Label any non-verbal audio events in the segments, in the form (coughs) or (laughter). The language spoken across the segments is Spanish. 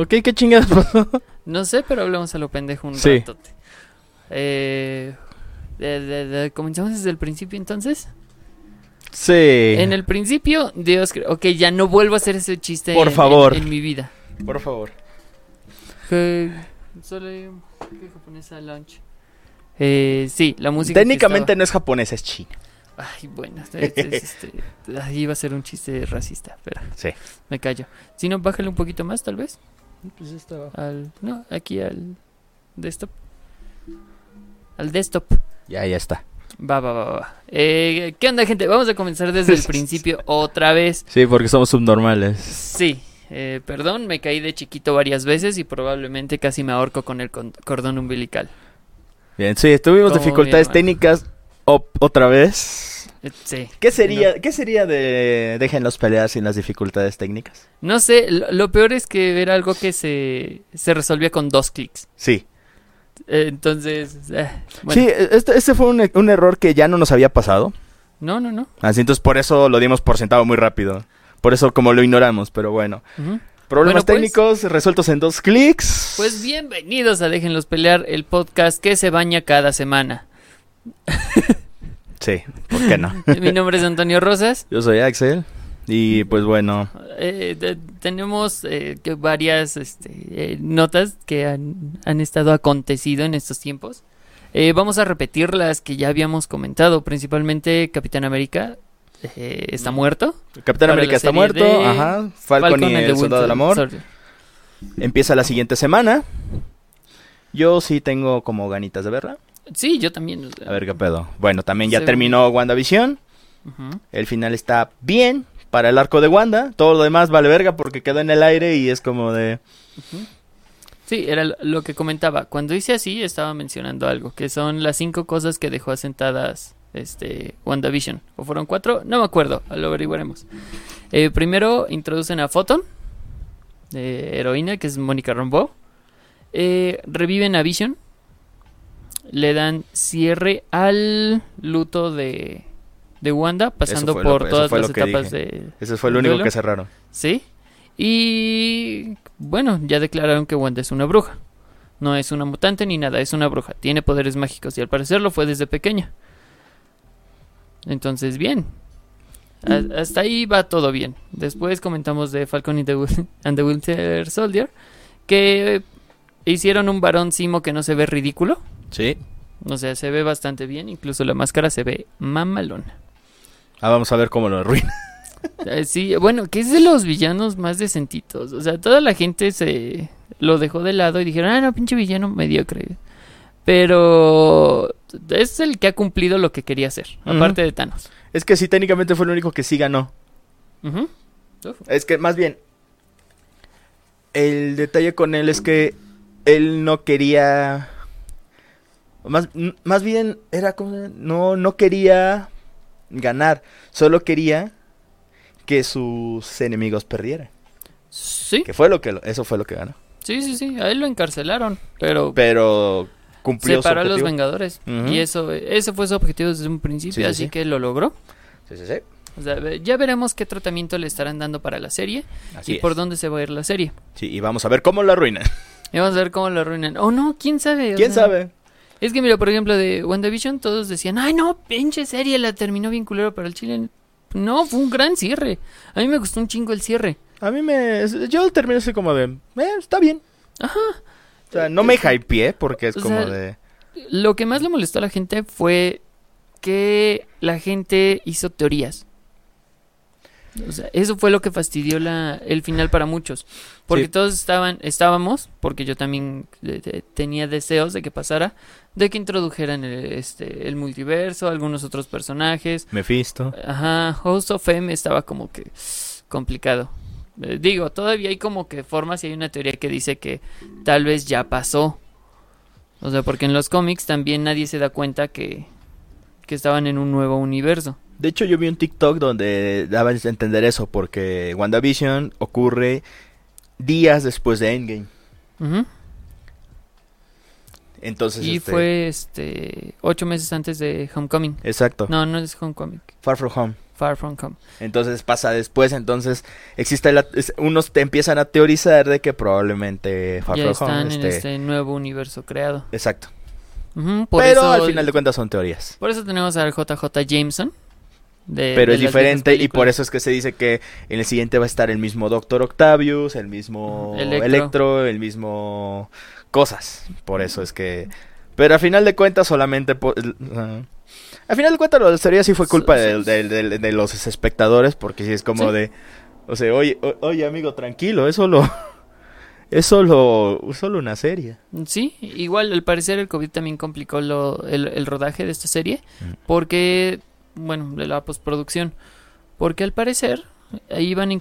Ok, ¿qué chingados pasó? No sé, pero hablamos a lo pendejo un Sí. ratote. Eh, de- de- de- ¿Comenzamos desde el principio entonces? Sí. En el principio, Dios... Ok, ya no vuelvo a hacer ese chiste Por en- favor. En, en mi vida. Por favor. Que solo hay un- ¿qué japonesa lunch? Eh, sí, la música Técnicamente estaba- no es japonés, es chino. Ay, bueno, es- es- (laughs) este, ahí iba a ser un chiste racista, pero Sí. me callo. Si no, bájale un poquito más, tal vez. Pues estaba. Al, no, aquí al desktop. Al desktop. Ya, ya está. Va, va, va, va. Eh, ¿Qué onda, gente? Vamos a comenzar desde el (laughs) principio otra vez. Sí, porque somos subnormales. Sí, eh, perdón, me caí de chiquito varias veces y probablemente casi me ahorco con el cordón umbilical. Bien, sí, tuvimos dificultades técnicas op- otra vez. Sí. ¿Qué sería, ¿Qué sería de déjenlos pelear sin las dificultades técnicas? No sé, lo, lo peor es que era algo que se, se resolvía con dos clics. Sí. Eh, entonces, eh, bueno, Sí, este, este fue un, un error que ya no nos había pasado. no, no, no. Así entonces por eso lo dimos por sentado muy rápido. Por eso como lo ignoramos, pero bueno. Problemas Bueno, pues- técnicos resueltos en dos clics. Pues bienvenidos a Déjenlos Pelear, el podcast que se baña cada semana. (laughs) Sí, ¿por qué no? (laughs) Mi nombre es Antonio Rosas. Yo soy Axel. Y pues bueno, Eh, de- tenemos eh, que varias este, eh, notas que han, han estado acontecido en estos tiempos. Eh, vamos a repetir las que ya habíamos comentado, principalmente Capitán América eh, está muerto. Capitán América está muerto. de Ajá. Falcon, y el the Soldado del Amor. Empieza la siguiente semana. Yo sí tengo como ganitas de verla. Sí, yo también. A ver qué pedo. Bueno, también ya Se ve terminó WandaVision. El final está bien para el arco de Wanda. Todo lo demás vale verga porque quedó en el aire y es como de... Sí, era lo- lo que comentaba. Cuando hice así, estaba mencionando algo, que son las cinco cosas que dejó asentadas este WandaVision. ¿O fueron cuatro? No me acuerdo, lo averiguaremos. Eh, primero introducen a Photon, de heroína, que es Mónica Rambeau. Eh, reviven a Vision. Le dan cierre al luto de, de Wanda, pasando lo- por todas las etapas dije. de, Ese fue lo único ¿Duelo? que cerraron. Sí. Y bueno, ya declararon que Wanda es una bruja. No es una mutante ni nada, es una bruja. Tiene poderes mágicos y al parecer lo fue desde pequeña. Entonces, bien. A- hasta ahí va todo bien. Después comentamos de Falcon y the and the Winter Soldier. Que hicieron un varón Simo que no se ve ridículo. Sí. O sea, se ve bastante bien. Incluso la máscara se ve mamalona. Ah, vamos a ver cómo lo arruina. (laughs) Eh, Sí, bueno, que es de los villanos más decentitos. O sea, toda la gente se lo dejó de lado y dijeron, ah, no, pinche villano mediocre. Pero es el que ha cumplido lo que quería hacer, aparte de Thanos. Es que sí, técnicamente fue el único que sí ganó. Es que más bien, el detalle con él es que él no quería, más, más bien era como, no, no quería ganar, solo quería que sus enemigos perdieran. Sí, Que fue lo que, eso fue lo que ganó. sí, sí, sí, a él lo encarcelaron, pero Pero cumplió su separó a los. Vengadores. Y eso, ese fue su objetivo desde un principio, Sí, sí, así sí. que lo logró. Sí, sí, sí. O sea, ya veremos qué tratamiento le estarán dando para la serie Así y es. por dónde se va a ir la serie. Sí, y vamos a ver cómo lo arruinan. (laughs) Y vamos a ver cómo lo arruinan. Oh, no, quién sabe. o ¿Quién sea, sabe? Es que mira, por ejemplo, de WandaVision todos decían, ay no, pinche serie, la terminó bien culero para el Chile. No, fue un gran cierre. A mí me gustó un chingo el cierre. A mí me... Yo terminé así como de... Eh, está bien. Ajá. O sea, no me hypeé porque es O como sea, de... Lo que más le molestó a la gente fue que la gente hizo teorías. O sea, eso fue lo que fastidió la, el final para muchos. Porque Sí. todos estaban, estábamos, porque yo también eh, eh, tenía deseos de que pasara, de que introdujeran el, este, el multiverso, algunos otros personajes. Mephisto. Ajá, Host of M estaba como que complicado. Eh, digo, todavía hay como que formas y hay una teoría que dice que tal vez ya pasó. O sea, porque en los cómics también nadie se da cuenta que, que estaban en un nuevo universo. De hecho, yo vi un TikTok donde daba a entender eso, porque WandaVision ocurre días después de Endgame. Entonces, Y este, fue este ocho meses antes de Homecoming. Exacto. No, no es Homecoming. Far From Home. Far From Home. Entonces pasa después, entonces existe la, es- unos te empiezan a teorizar de que probablemente Far ya From Home están en esté- este nuevo universo creado. Exacto. Por Pero eso, al final de cuentas son teorías. Por eso tenemos al JJ Jameson. De- Pero de es diferente y por eso es que se dice que en el siguiente va a estar el mismo Doctor Octavius, el mismo Electro. Electro, el mismo cosas. Por eso es que... Pero a final de cuentas solamente... po- ah, final de cuentas las teorías sí fue culpa de, so- de- de- de los espectadores porque sí es como Sí. de... O sea, oye, o- oye amigo, tranquilo, es solo... (laughs) Es solo, solo una serie. Sí, igual al parecer el COVID también complicó lo, el, el rodaje de esta serie. Porque, bueno, de la postproducción. Porque al parecer iban a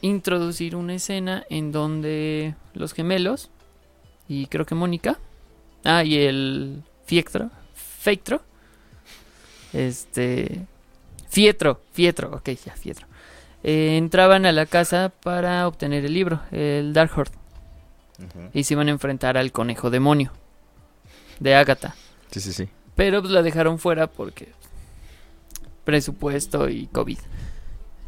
introducir una escena en donde los gemelos y creo que Mónica, ah, y el Fiectro, Feitro, este, Fietro, Fietro, ok, ya, Fietro, eh, entraban a la casa para obtener el libro, el Darkhold, y se iban a enfrentar al conejo demonio de Agatha. Sí, sí, sí. Pero pues la dejaron fuera porque presupuesto y COVID.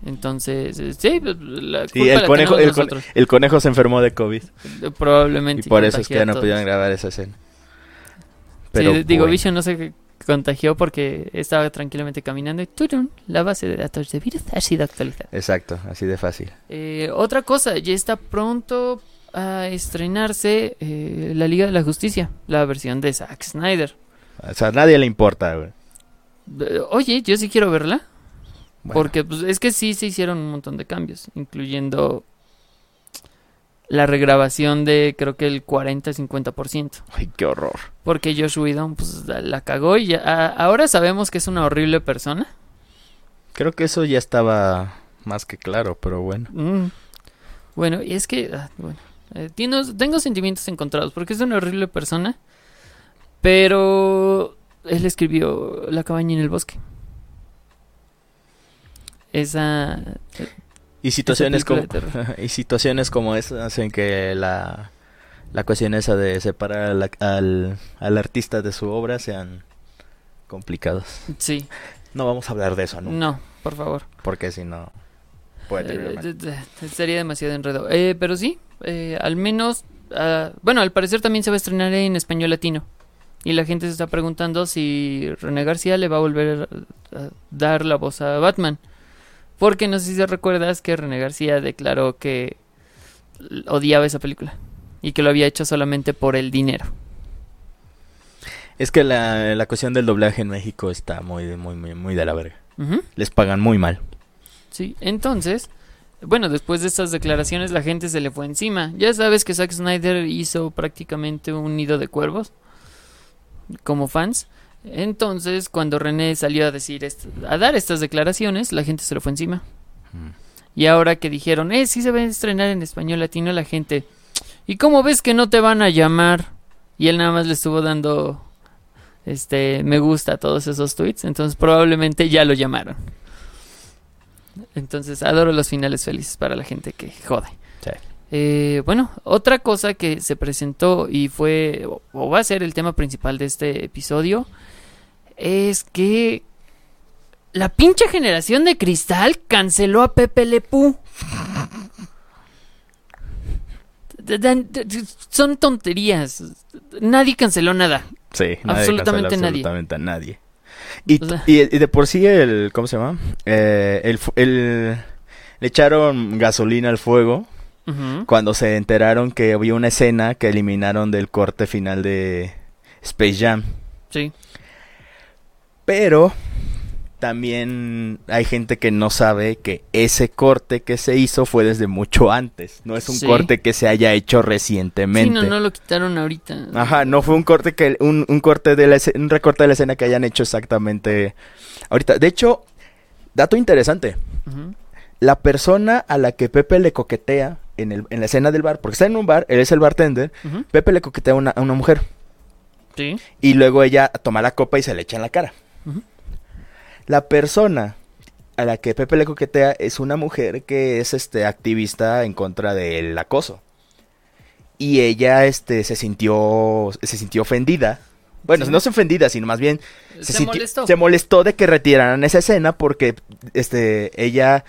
Entonces, eh, sí, pues, la Sí, culpa el la conejo, el, nosotros. el conejo se enfermó de COVID. Eh, Probablemente. Y por eso es que ya no pudieron grabar esa escena. Sí, Pero digo, bueno. Vision no se contagió porque estaba tranquilamente caminando y ¡turun! la base de datos de virus ha sido actualizada. Exacto, así de fácil. Eh, otra cosa, ya está pronto a estrenarse eh, la Liga de la Justicia, la versión de Zack Snyder. O sea, a nadie le importa, güey. Eh, Oye, yo sí quiero verla. Bueno, Porque pues, es que sí se hicieron un montón de cambios, incluyendo la regrabación de creo que el 40-50%. Ay, qué horror. Porque Josh Whedon pues, la, la cagó y ya, a- ahora sabemos que es una horrible persona. Creo que eso ya estaba más que claro, pero bueno. Mm. Bueno, y es que, ah, bueno, eh, tengo sentimientos encontrados porque es una horrible persona, pero él escribió La cabaña en el bosque. Esa... Y situaciones como (laughs) y situaciones como esa hacen que la la cuestión esa de separar al, al, al artista de su obra sean complicadas. Sí, No vamos a hablar de eso, ¿no? no, por favor. Porque si no puede Eh, sería demasiado enredo. Eh, pero sí, eh, al menos, ah, bueno, al parecer también se va a estrenar en español latino. Y la gente se está preguntando si René García le va a volver a dar la voz a Batman. Porque no sé si te recuerdas que René García declaró que odiaba esa película. Y que lo había hecho solamente por el dinero. Es que la, la cuestión del doblaje en México está muy muy muy muy de la verga. Les pagan muy mal. Sí, entonces, bueno, después de estas declaraciones la gente se le fue encima. Ya sabes que Zack Snyder hizo prácticamente un nido de cuervos como fans. Entonces, cuando René salió a decir a dar estas declaraciones, la gente se le fue encima. Mm. Y ahora que dijeron, "Eh, sí se va a estrenar en español latino", la gente, "¿Y cómo ves que no te van a llamar?" Y él nada más le estuvo dando este me gusta a todos esos tweets, entonces probablemente ya lo llamaron. Entonces, adoro los finales felices para la gente que jode. Eh, bueno, otra cosa que se presentó y fue, o, va a ser el tema principal de este episodio, es que la pinche generación de cristal canceló a Pepe Le Pew. D- dan- d- d- Son tonterías. Nadie canceló nada. Sí, nadie Absolutamente cancela nadie. absolutamente a nadie. Y, O sea- y- y de por sí el ¿cómo se llama? Eh, el- le echaron gasolina al fuego Cuando se enteraron que había una escena que eliminaron del corte final de Space Jam. Sí. Pero también hay gente que no sabe que ese corte que se hizo fue desde mucho antes. No es un Sí. corte que se haya hecho Sí, recientemente. no, no lo quitaron ahorita. Ajá, no fue un corte que un, un corte de la un recorte de la escena que hayan hecho exactamente ahorita. De hecho, dato interesante. La persona a la que Pepe le coquetea en, el, en la escena del bar, porque está en un bar, él es el bartender. Pepe le coquetea a una, a una mujer Sí. y luego ella toma la copa y se le echa en la cara. La persona a la que Pepe le coquetea es una mujer que es este activista en contra del acoso. Y ella este se sintió se sintió ofendida Bueno, Sí. no se ofendida, sino más bien Se, sintió- molestó. se molestó de que retiraran esa escena porque este ella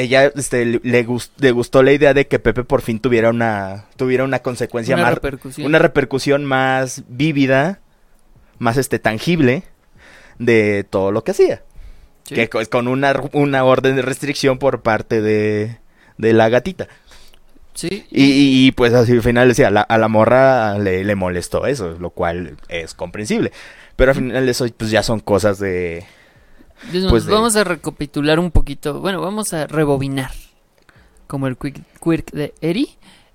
ella este, le, le gus- le gustó la idea de que Pepe por fin tuviera una tuviera una consecuencia Una más repercusión. una repercusión más vívida, más este tangible de todo lo que hacía, Sí. que co- con una una orden de restricción por parte de de la gatita. Sí, Y, y- y, pues así al final decía, a la, a la morra le, le molestó eso, lo cual es comprensible. Pero al final eso pues ya son cosas de... Entonces, Pues de- vamos a recapitular un poquito. Bueno, vamos a rebobinar. Como el quick, quirk de Eri.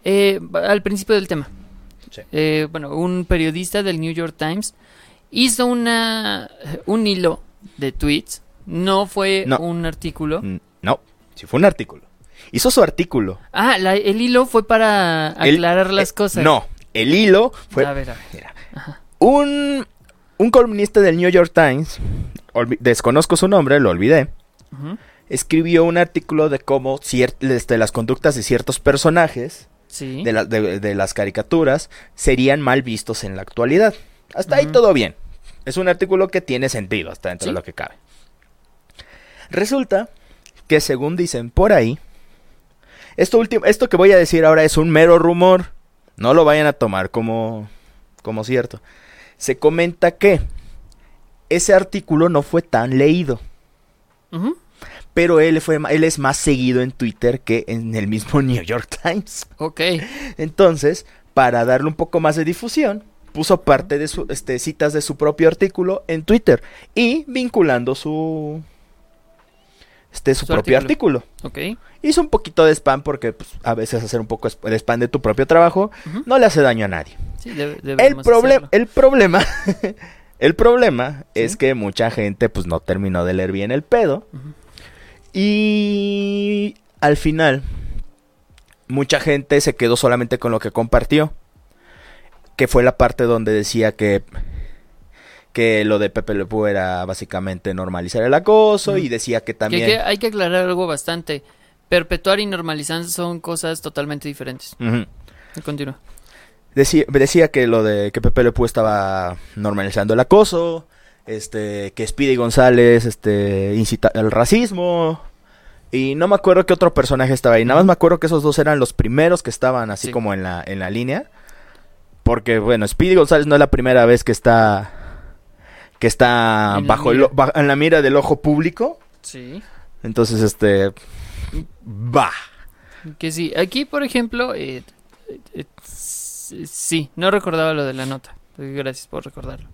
Eh, al principio del tema. Sí. Eh, bueno, un periodista del New York Times hizo una un hilo de tweets. No fue No. un artículo. Mm, No, si fue un artículo. Hizo su artículo. Ah, la- el hilo fue para El- aclarar las eh, cosas. No, el hilo fue... A ver, a ver. Mira, un, un columnista del New York Times, desconozco su nombre, lo olvidé, escribió un artículo de cómo este, las conductas de ciertos personajes Sí. de, la- de- de las caricaturas serían mal vistos en la actualidad. Hasta ahí todo bien. Es un artículo que tiene sentido hasta dentro Sí. de lo que cabe. Resulta que según dicen por ahí, esto último, esto que voy a decir ahora es un mero rumor. No lo vayan a tomar como, como cierto. Se comenta que ese artículo no fue tan leído. Pero él, fue, él es más seguido en Twitter que en el mismo (laughs) New York Times. Ok. Entonces, para darle un poco más de difusión, puso parte de su, este, citas de su propio artículo en Twitter y vinculando su, este, su, Su propio artículo. Ok. Hizo un poquito de spam porque pues, a veces hacer un poco de spam de tu propio trabajo no le hace daño a nadie. Sí, debe- El, el problema, (laughs) el problema Sí. es que mucha gente pues no terminó de leer bien el pedo y al final mucha gente se quedó solamente con lo que compartió, que fue la parte donde decía que que lo de Pepe Le Pew era básicamente normalizar el acoso y decía que Que- también que hay que aclarar algo bastante. Perpetuar y normalizar son cosas totalmente diferentes. Continúa. Decía, decía que lo de que Pepe Le Pew estaba normalizando el acoso, este, que Speedy González, este, incita al racismo, y no me acuerdo qué otro personaje estaba ahí, nada más me acuerdo que esos dos eran los primeros que estaban así Sí. como en la, en la línea, porque bueno, Speedy González no es la primera vez que está, que está En bajo el, mira. o- ba- en la mira del ojo público, Sí. entonces este, va. Que sí. Aquí, por ejemplo, eh, eh, sí, no recordaba lo de la nota. Gracias por recordarlo.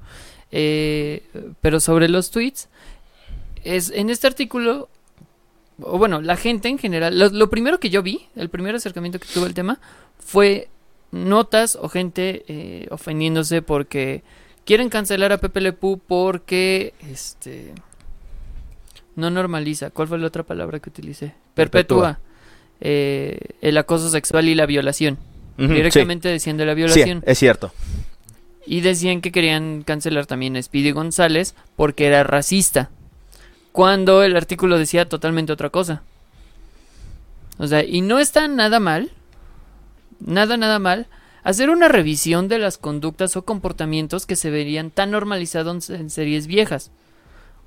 Eh, pero sobre los tweets, es en este artículo, o bueno, la gente en general, lo, lo primero que yo vi, el primer acercamiento que tuve al tema, fue notas o gente eh, ofendiéndose porque quieren cancelar a Pepe Le Pew porque este no normaliza. ¿Cuál fue la otra palabra que utilicé? Perpetúa. Perpetúa eh, el acoso sexual y la violación. Sí. Directamente decían de la Sí, violación. es cierto. Y decían que querían cancelar también a Speedy González porque era racista. Cuando el artículo decía totalmente otra cosa. O sea, y no está nada mal, nada, nada mal, hacer una revisión de las conductas o comportamientos que se verían tan normalizados en series viejas.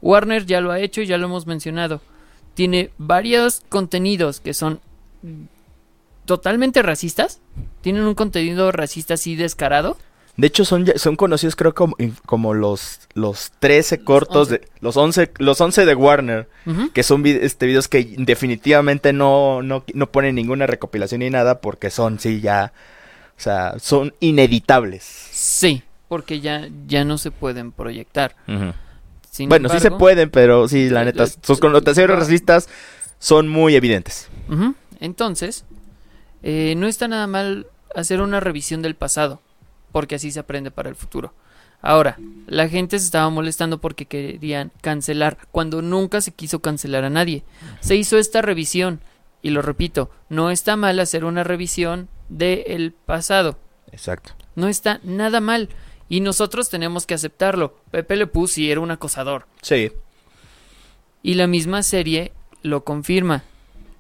Warner ya lo ha hecho y ya lo hemos mencionado. Tiene varios contenidos que son totalmente racistas. Tienen un contenido racista así descarado. De hecho, son, son conocidos, creo, como, como los, los 13 cortos, 11. de, los 11, los 11 de Warner, que son este, videos que definitivamente no, no, no ponen ninguna recopilación ni nada, porque son, sí, ya, o sea, son ineditables. Sí, porque ya, ya no se pueden proyectar. Bueno, sí se pueden, pero sí, la neta, sus connotaciones racistas son muy evidentes. Entonces, eh, no está nada mal hacer una revisión del pasado, porque así se aprende para el futuro. Ahora, la gente se estaba molestando porque querían cancelar, cuando nunca se quiso cancelar a nadie. Se hizo esta revisión, y lo repito, no está mal hacer una revisión del pasado. Exacto. No está nada mal. Y nosotros tenemos que aceptarlo. Pepe Le Pew sí era un acosador. Sí. Y la misma serie lo confirma.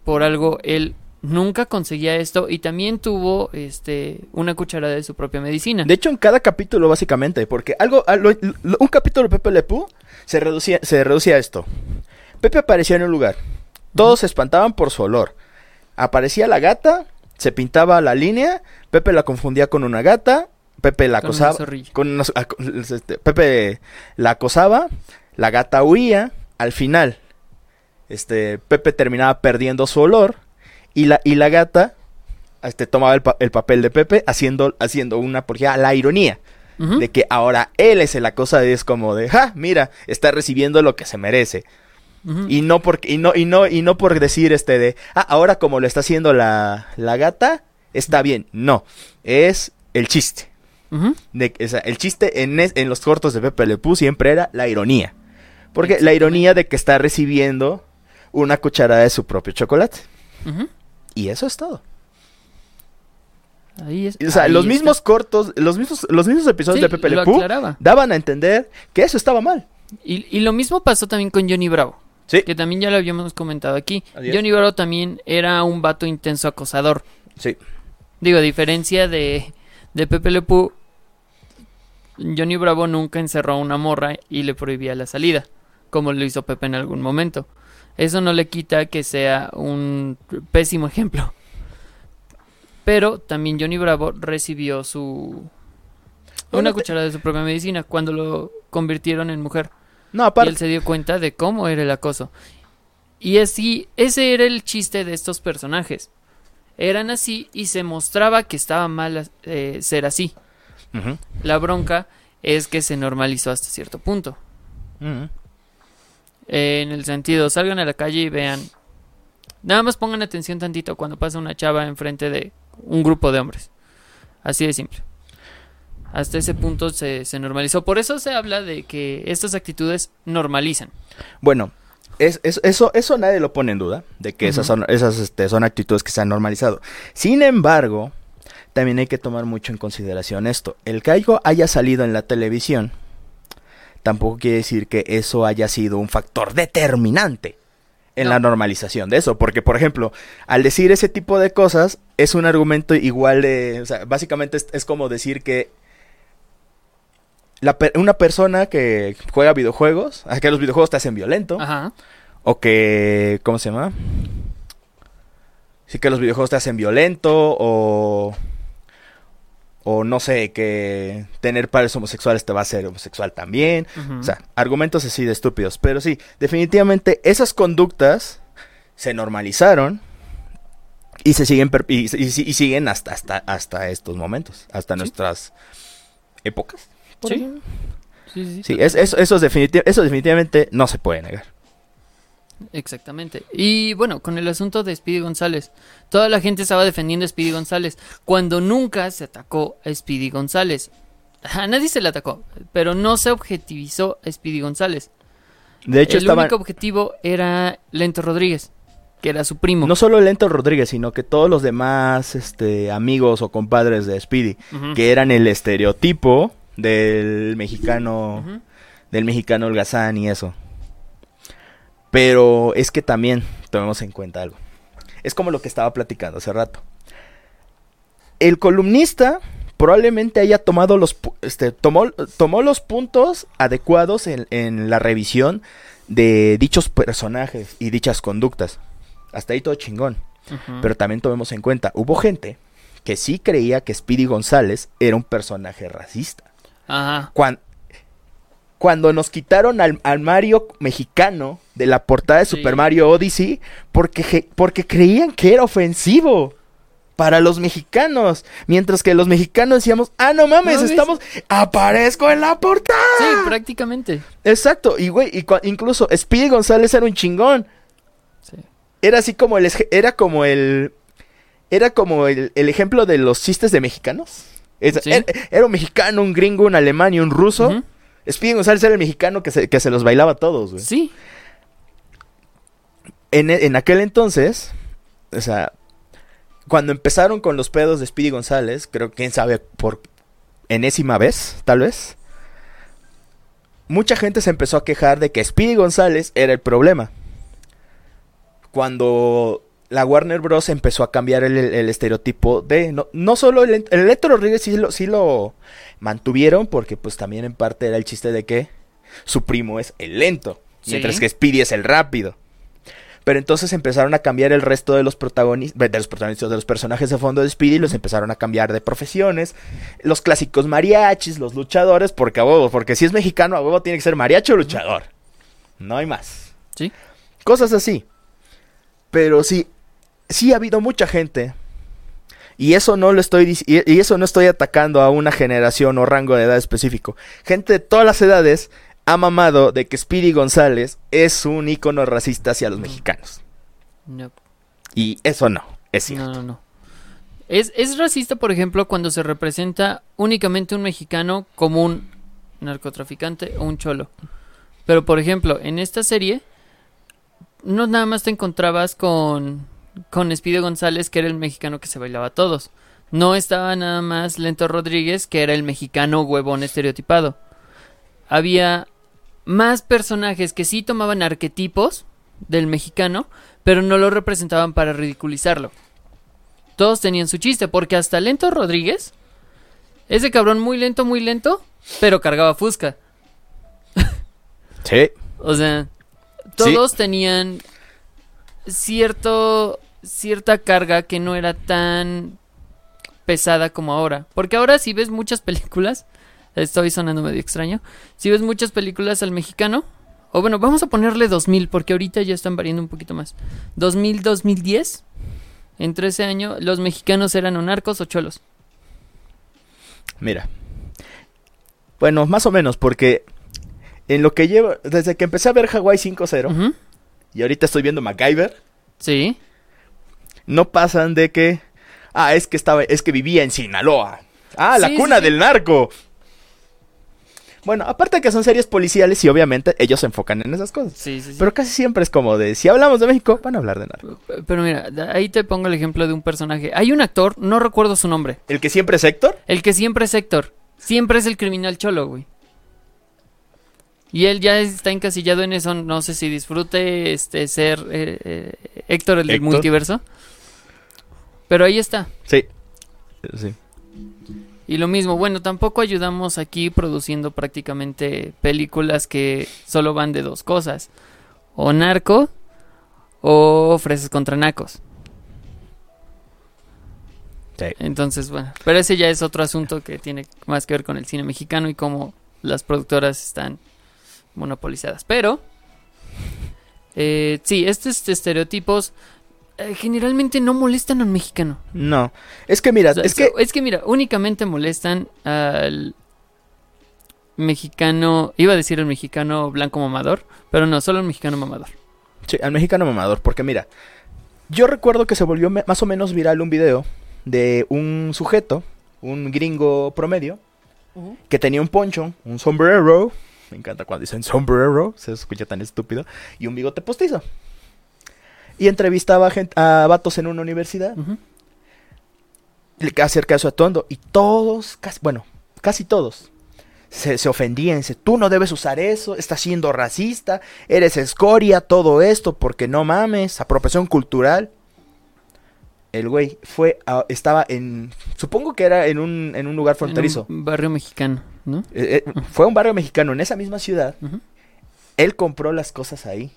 Por algo él nunca conseguía esto y también tuvo este una cucharada de su propia medicina. De hecho, en cada capítulo, básicamente, porque algo, a- lo- lo- un capítulo de Pepe Le Pew se reducía, se reducía a esto. Pepe aparecía en un lugar. Todos se espantaban por su olor. Aparecía la gata, se pintaba la línea, Pepe la confundía con una gata, Pepe la Con acosaba. con una- ah, este, Pepe la acosaba, la gata huía, al final, este, Pepe terminaba perdiendo su olor y la, y la gata este, tomaba el, pa- el papel de Pepe haciendo, haciendo una porquería, la ironía de que ahora él es el acosado y es como de, ja, mira, está recibiendo lo que se merece. Y no por, y no, y no, y no por decir este de, ah, ahora como lo está haciendo la, la gata, está bien. No, es el chiste. De, o sea, el chiste en, es- en los cortos de Pepe Le Pew siempre era la ironía. Porque la ironía de que está recibiendo una cucharada de su propio chocolate. Ujú. Y eso es todo. Ahí es. O sea, ahí los está. mismos cortos, los mismos, los mismos episodios Sí, de Pepe Le aclaraba. daban a entender que eso estaba mal. Y, y lo mismo pasó también con Johnny Bravo, Sí, que también ya lo habíamos comentado aquí. Adiós. Johnny Bravo también era un vato intenso acosador. sí. Digo, a diferencia de, de Pepe Le Pew, Johnny Bravo nunca encerró a una morra y le prohibía la salida, como lo hizo Pepe en algún momento. Eso no le quita que sea un pésimo ejemplo. Pero también Johnny Bravo recibió su... Bueno, Una te- cucharada de su propia medicina cuando lo convirtieron en mujer. No, Y aparte. él se dio cuenta de cómo era el acoso. Y así, ese era el chiste de estos personajes. Eran así y se mostraba que estaba mal eh, ser así. La bronca es que se normalizó hasta cierto punto. Eh, en el sentido, salgan a la calle y vean. Nada más pongan atención tantito cuando pasa una chava enfrente de un grupo de hombres. Así de simple. Hasta ese punto se, se normalizó. Por eso se habla de que estas actitudes normalizan. Bueno, es, es- eso, eso nadie lo pone en duda, de que esas, son, esas este, son actitudes que se han normalizado. Sin embargo, también hay que tomar mucho en consideración esto. El algo haya salido en la televisión, tampoco quiere decir que eso haya sido un factor determinante en No. la normalización de eso. Porque, por ejemplo, al decir ese tipo de cosas, es un argumento igual de... O sea, básicamente es, es como decir que la una persona que juega videojuegos, a que los videojuegos te hacen violento, Ajá. o que, ¿cómo se llama? Sí que los videojuegos te hacen violento, o, o no sé, que tener padres homosexuales te va a hacer homosexual también. O sea, argumentos así de estúpidos. Pero sí, definitivamente esas conductas se normalizaron y se siguen per- y, y- y siguen hasta, hasta, hasta estos momentos, hasta Sí. nuestras épocas. Sí. Sí, sí, Sí, es, eso, eso, es eso definitivamente no se puede negar. Exactamente. Y bueno, con el asunto de Speedy González, toda la gente estaba defendiendo a Speedy González cuando nunca se atacó a Speedy González. A nadie se le atacó, pero no se objetivizó a Speedy González. De hecho, el estaban único objetivo era Lento Rodríguez, que era su primo. no solo Lento Rodríguez, sino que todos los demás este, amigos o compadres de Speedy, que eran el estereotipo del mexicano, del mexicano holgazán y eso. Pero es que también tomemos en cuenta algo. Es como lo que estaba platicando hace rato. El columnista probablemente haya tomado los, este, tomó, tomó los puntos adecuados en, en la revisión de dichos personajes y dichas conductas. Hasta ahí todo chingón. Pero también tomemos en cuenta, hubo gente que sí creía que Speedy González era un personaje racista. Ajá. Cuan- Cuando, nos quitaron al, al Mario mexicano de la portada de Sí. Super Mario Odyssey porque, porque creían que era ofensivo para los mexicanos. Mientras que los mexicanos decíamos, ah, no mames, estamos, aparezco en la portada. Sí, prácticamente. Exacto, y güey, y incluso Speedy González era un chingón. Sí. Era así como el era como el era como el, el ejemplo de los chistes de mexicanos. Es- Sí. era, era un mexicano, un gringo, un alemán y un ruso. Ujú. Speedy González era el mexicano que se, que se los bailaba a todos, güey. Sí. En, e- en aquel entonces, o sea, cuando empezaron con los pedos de Speedy González, creo que quién sabe por enésima vez, tal vez, mucha gente se empezó a quejar de que Speedy González era el problema. Cuando la Warner Bros. empezó a cambiar el, el estereotipo de... No, no solo el, el Electro Rodríguez sí lo, sí lo mantuvieron, porque pues también en parte era el chiste de que su primo es el lento, Sí. mientras que Speedy es el rápido. Pero entonces empezaron a cambiar el resto de los protagonistas, de los protagonistas, de los personajes de fondo de Speedy, los empezaron a cambiar de profesiones. Los clásicos mariachis, los luchadores, porque a huevo, porque si es mexicano, a huevo tiene que ser mariachi o luchador. No hay más. Sí. Cosas así. Pero sí, sí ha habido mucha gente. Y eso no lo estoy y eso no estoy atacando a una generación o rango de edad específico. Gente de todas las edades ha mamado de que Speedy González es un ícono racista hacia los mexicanos. No, Y eso no, es cierto. no, no. no. Es, es racista, por ejemplo, cuando se representa únicamente un mexicano como un narcotraficante o un cholo. Pero, por ejemplo, en esta serie, no nada más te encontrabas con, con Espidio González, que era el mexicano que se bailaba a todos. No estaba nada más Lento Rodríguez, que era el mexicano huevón estereotipado. Había más personajes que sí tomaban arquetipos del mexicano, pero no lo representaban para ridiculizarlo. Todos tenían su chiste, porque hasta Lento Rodríguez, ese cabrón muy lento, muy lento, pero cargaba fusca. Sí. (laughs) O sea, todos tenían cierto cierta carga que no era tan pesada como ahora. Porque ahora si ves muchas películas, estoy sonando medio extraño, si ves muchas películas al mexicano, o bueno, vamos a ponerle 2000 porque ahorita ya están variando un poquito más. 2000, 2010, entre ese año los mexicanos eran o narcos o cholos. Mira. Bueno, más o menos, porque en lo que llevo, desde que empecé a ver Hawaii 5-0 Ujú, y ahorita estoy viendo MacGyver, Sí. no pasan de que, ah, es que estaba, es que vivía en Sinaloa. Ah, la Sí, cuna sí, del narco. Bueno, aparte de que son series policiales y obviamente ellos se enfocan en esas cosas. Sí, sí, sí. Pero casi siempre es como de, si hablamos de México, van a hablar de narco. Pero mira, ahí te pongo el ejemplo de un personaje. Hay un actor, no recuerdo su nombre, El que siempre es Héctor, el que siempre es Héctor. Siempre es el criminal cholo, güey. Y él ya está encasillado en eso. No sé si disfrute este ser eh, eh, Héctor el del Héctor. multiverso. Pero ahí está. sí. Sí. Y lo mismo, bueno, tampoco ayudamos aquí produciendo prácticamente películas que solo van de dos cosas. O narco o fresas contra nacos. Sí. Entonces, bueno, pero ese ya es otro asunto que tiene más que ver con el cine mexicano y cómo las productoras están monopolizadas. Pero, eh, sí, estos estereotipos eh, generalmente no molestan al mexicano. No. Es que mira, O sea, es que es que mira, únicamente molestan al mexicano, iba a decir el mexicano blanco mamador, pero no, solo el mexicano mamador. Sí, al mexicano mamador, porque mira, yo recuerdo que se volvió más o menos viral un video de un sujeto, un gringo promedio, que tenía un poncho, un sombrero, me encanta cuando dicen sombrero, se escucha tan estúpido, y un bigote postizo. Y entrevistaba a, gente, a vatos en una universidad Ujú. le- acerca de su atuendo, y todos, casi, bueno, casi todos, se, se ofendían, dice, tú no debes usar eso, estás siendo racista, eres escoria, todo esto, porque no mames, apropiación cultural. El güey fue, a- estaba en, supongo que era en un, en un lugar fronterizo. En un barrio mexicano, ¿no? Eh, eh, fue a un barrio mexicano en esa misma ciudad. Él compró las cosas ahí.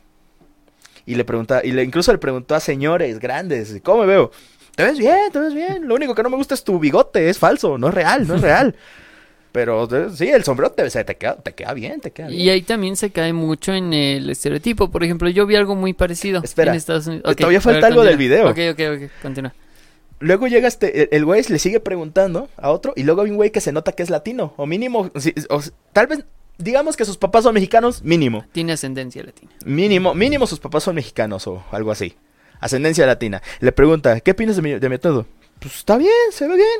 Y le preguntaba, y le, incluso le preguntó a señores grandes, ¿cómo me veo? Te ves bien, te ves bien. Lo único que no me gusta es tu bigote, es falso, no es real, no es real. (laughs) Pero sí, el sombrero te, te, queda, te queda bien, te queda bien. Y ahí también se cae mucho en el estereotipo. Por ejemplo, yo vi algo muy parecido Espera, en Estados Unidos. eh, Ok, todavía falta ver, algo del video. Ok, ok, ok, continúa. Luego llega este, el- güey le sigue preguntando a otro, y luego hay un güey que se nota que es latino, o mínimo, sí, o tal vez, digamos que sus papás son mexicanos, mínimo. Tiene ascendencia latina. Mínimo, mínimo sus papás son mexicanos o algo así. Ascendencia latina. Le pregunta, ¿qué opinas de mi, de mi atuendo? Pues está bien, se ve bien.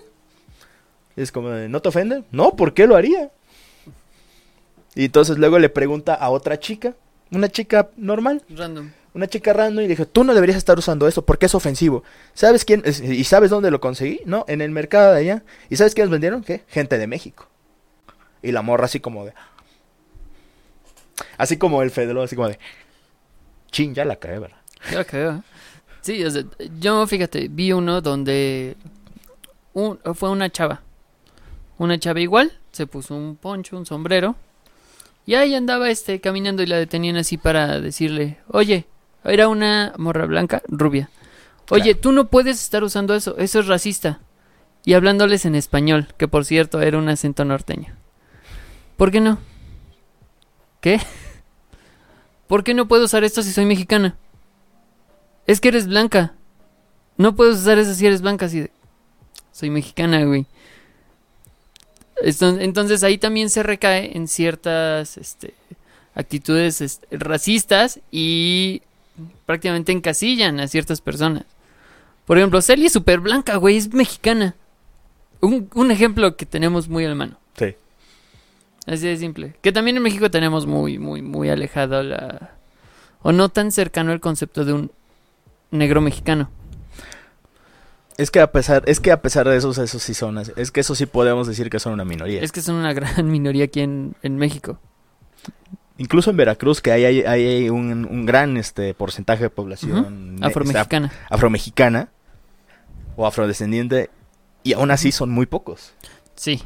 Y es como, ¿no te ofende? No, ¿por qué lo haría? Y entonces luego le pregunta a otra chica, una chica normal, Random. Una chica random, y le dije, tú no deberías estar usando eso porque es ofensivo. ¿Sabes quién? ¿Y sabes dónde lo conseguí? No, en el mercado de allá. ¿Y sabes quiénes vendieron? ¿Qué? Gente de México. Y la morra así como de... Así como el Fedelo, así como de... Chin, ya la cae, ¿verdad? Ya creo. ¿eh? Sí, o yo fíjate, vi uno donde fue una chava. Una chava igual, se puso un poncho, un sombrero. Y ahí andaba este caminando y la detenían así para decirle, oye, era una morra blanca, rubia. Oye, Claro. tú no puedes estar usando eso, eso es racista. Y hablándoles en español, que por cierto era un acento norteño. ¿Por qué no? ¿Qué? (laughs) ¿Por qué no puedo usar esto si soy mexicana? Es que eres blanca. No puedes usar eso si eres blanca. Así de... Soy mexicana, güey. Esto- Entonces ahí también se recae en ciertas este, actitudes este, racistas y prácticamente encasillan a ciertas personas. Por ejemplo, Celia es súper blanca, güey, es mexicana. Un, un ejemplo que tenemos muy a la mano. Sí. Así de simple. Que también en México tenemos muy, muy, muy alejado la... O no tan cercano el concepto de un negro mexicano. Es que a pesar, es que a pesar de esos, esos sí son, es que eso sí podemos decir que son una minoría. Es que son una gran (laughs) minoría aquí en, en México. Incluso en Veracruz, que hay, hay, hay un, un gran este porcentaje de población ne- Afromexicana. este, afromexicana o afrodescendiente, y aún así son muy pocos. Sí.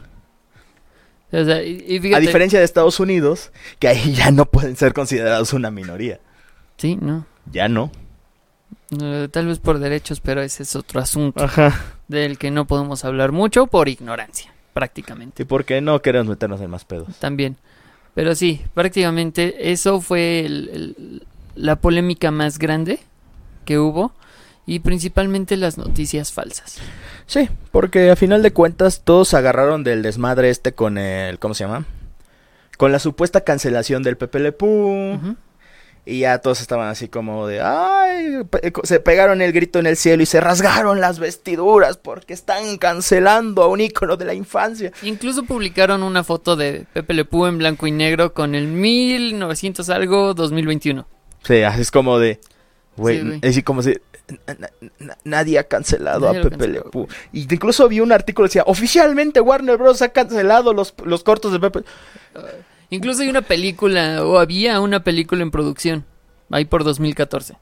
O sea, y, y A diferencia de Estados Unidos, que ahí ya no pueden ser considerados una minoría. Sí, no. Ya no. Tal vez por derechos, pero ese es otro asunto Ajá. del que no podemos hablar mucho por ignorancia, prácticamente. ¿Y por qué no queremos meternos en más pedos? También. Pero sí, prácticamente eso fue el- el- la polémica más grande que hubo y principalmente las noticias falsas. Sí, porque a final de cuentas todos se agarraron del desmadre este con el, ¿cómo se llama? Con la supuesta cancelación del Pepe Le. Ujú. Y ya todos estaban así como de, ay, se pegaron el grito en el cielo y se rasgaron las vestiduras porque están cancelando a un ícono de la infancia. Incluso publicaron una foto de Pepe Le Pew en blanco y negro con el 1900 algo 2021. Sí, así es como de, güey, Sí, así como si na- na- na- nadie ha cancelado Nadie a Pepe Le canceló. Pew. Y incluso vi un artículo que decía, oficialmente Warner Bros. ha cancelado los, los cortos de Pepe. Incluso hay una película, o había una película en producción, ahí por 2014,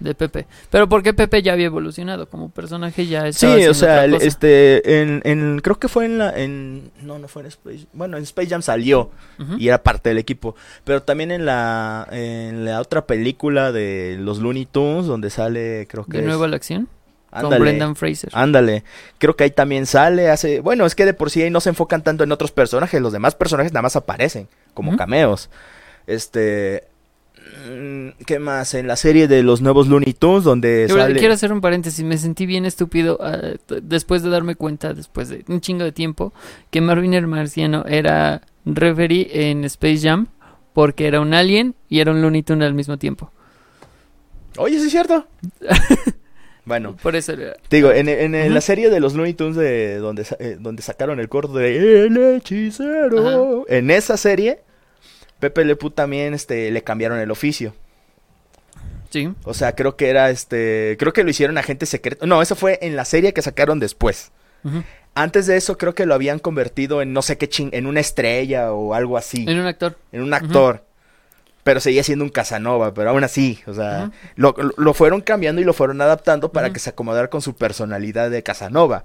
de Pepe. Pero porque Pepe ya había evolucionado como personaje, ya estaba Sí, o sea, el- este, en, en, creo que fue en la, en, no, no fue en Space, bueno, en Space Jam salió y era parte del equipo, pero también en la, en la otra película de los Looney Tunes, donde sale, creo que De es- nuevo a la acción, con ándale, Brendan Fraser. ándale, creo que ahí también sale, hace, bueno, es que de por sí ahí no se enfocan tanto en otros personajes, los demás personajes nada más aparecen como cameos, este, mm, ¿qué más? En la serie de los nuevos Looney Tunes, donde Yo sale... Quiero hacer un paréntesis, me sentí bien estúpido ah, después de darme cuenta, después de un chingo de tiempo, que Marvin el Marciano era referee en Space Jam porque era un alien y era un Looney Tune al mismo tiempo. Oye, ¿sí es cierto? (laughs) bueno, Por eso era- te digo, en, en- en Ujú. la serie de los Looney Tunes de donde, eh, donde sacaron el corto de El hechicero, en esa serie, Pepe Le Pew también este, le cambiaron el oficio. Sí. O sea, creo que era este, creo que lo hicieron agente secreto. No, eso fue en la serie que sacaron después. Antes de eso creo que lo habían convertido en no sé qué ching, en una estrella o algo así, En un actor. en un actor. Pero seguía siendo un Casanova, pero aún así, o sea, lo, lo- lo fueron cambiando y lo fueron adaptando para que se acomodara con su personalidad de Casanova.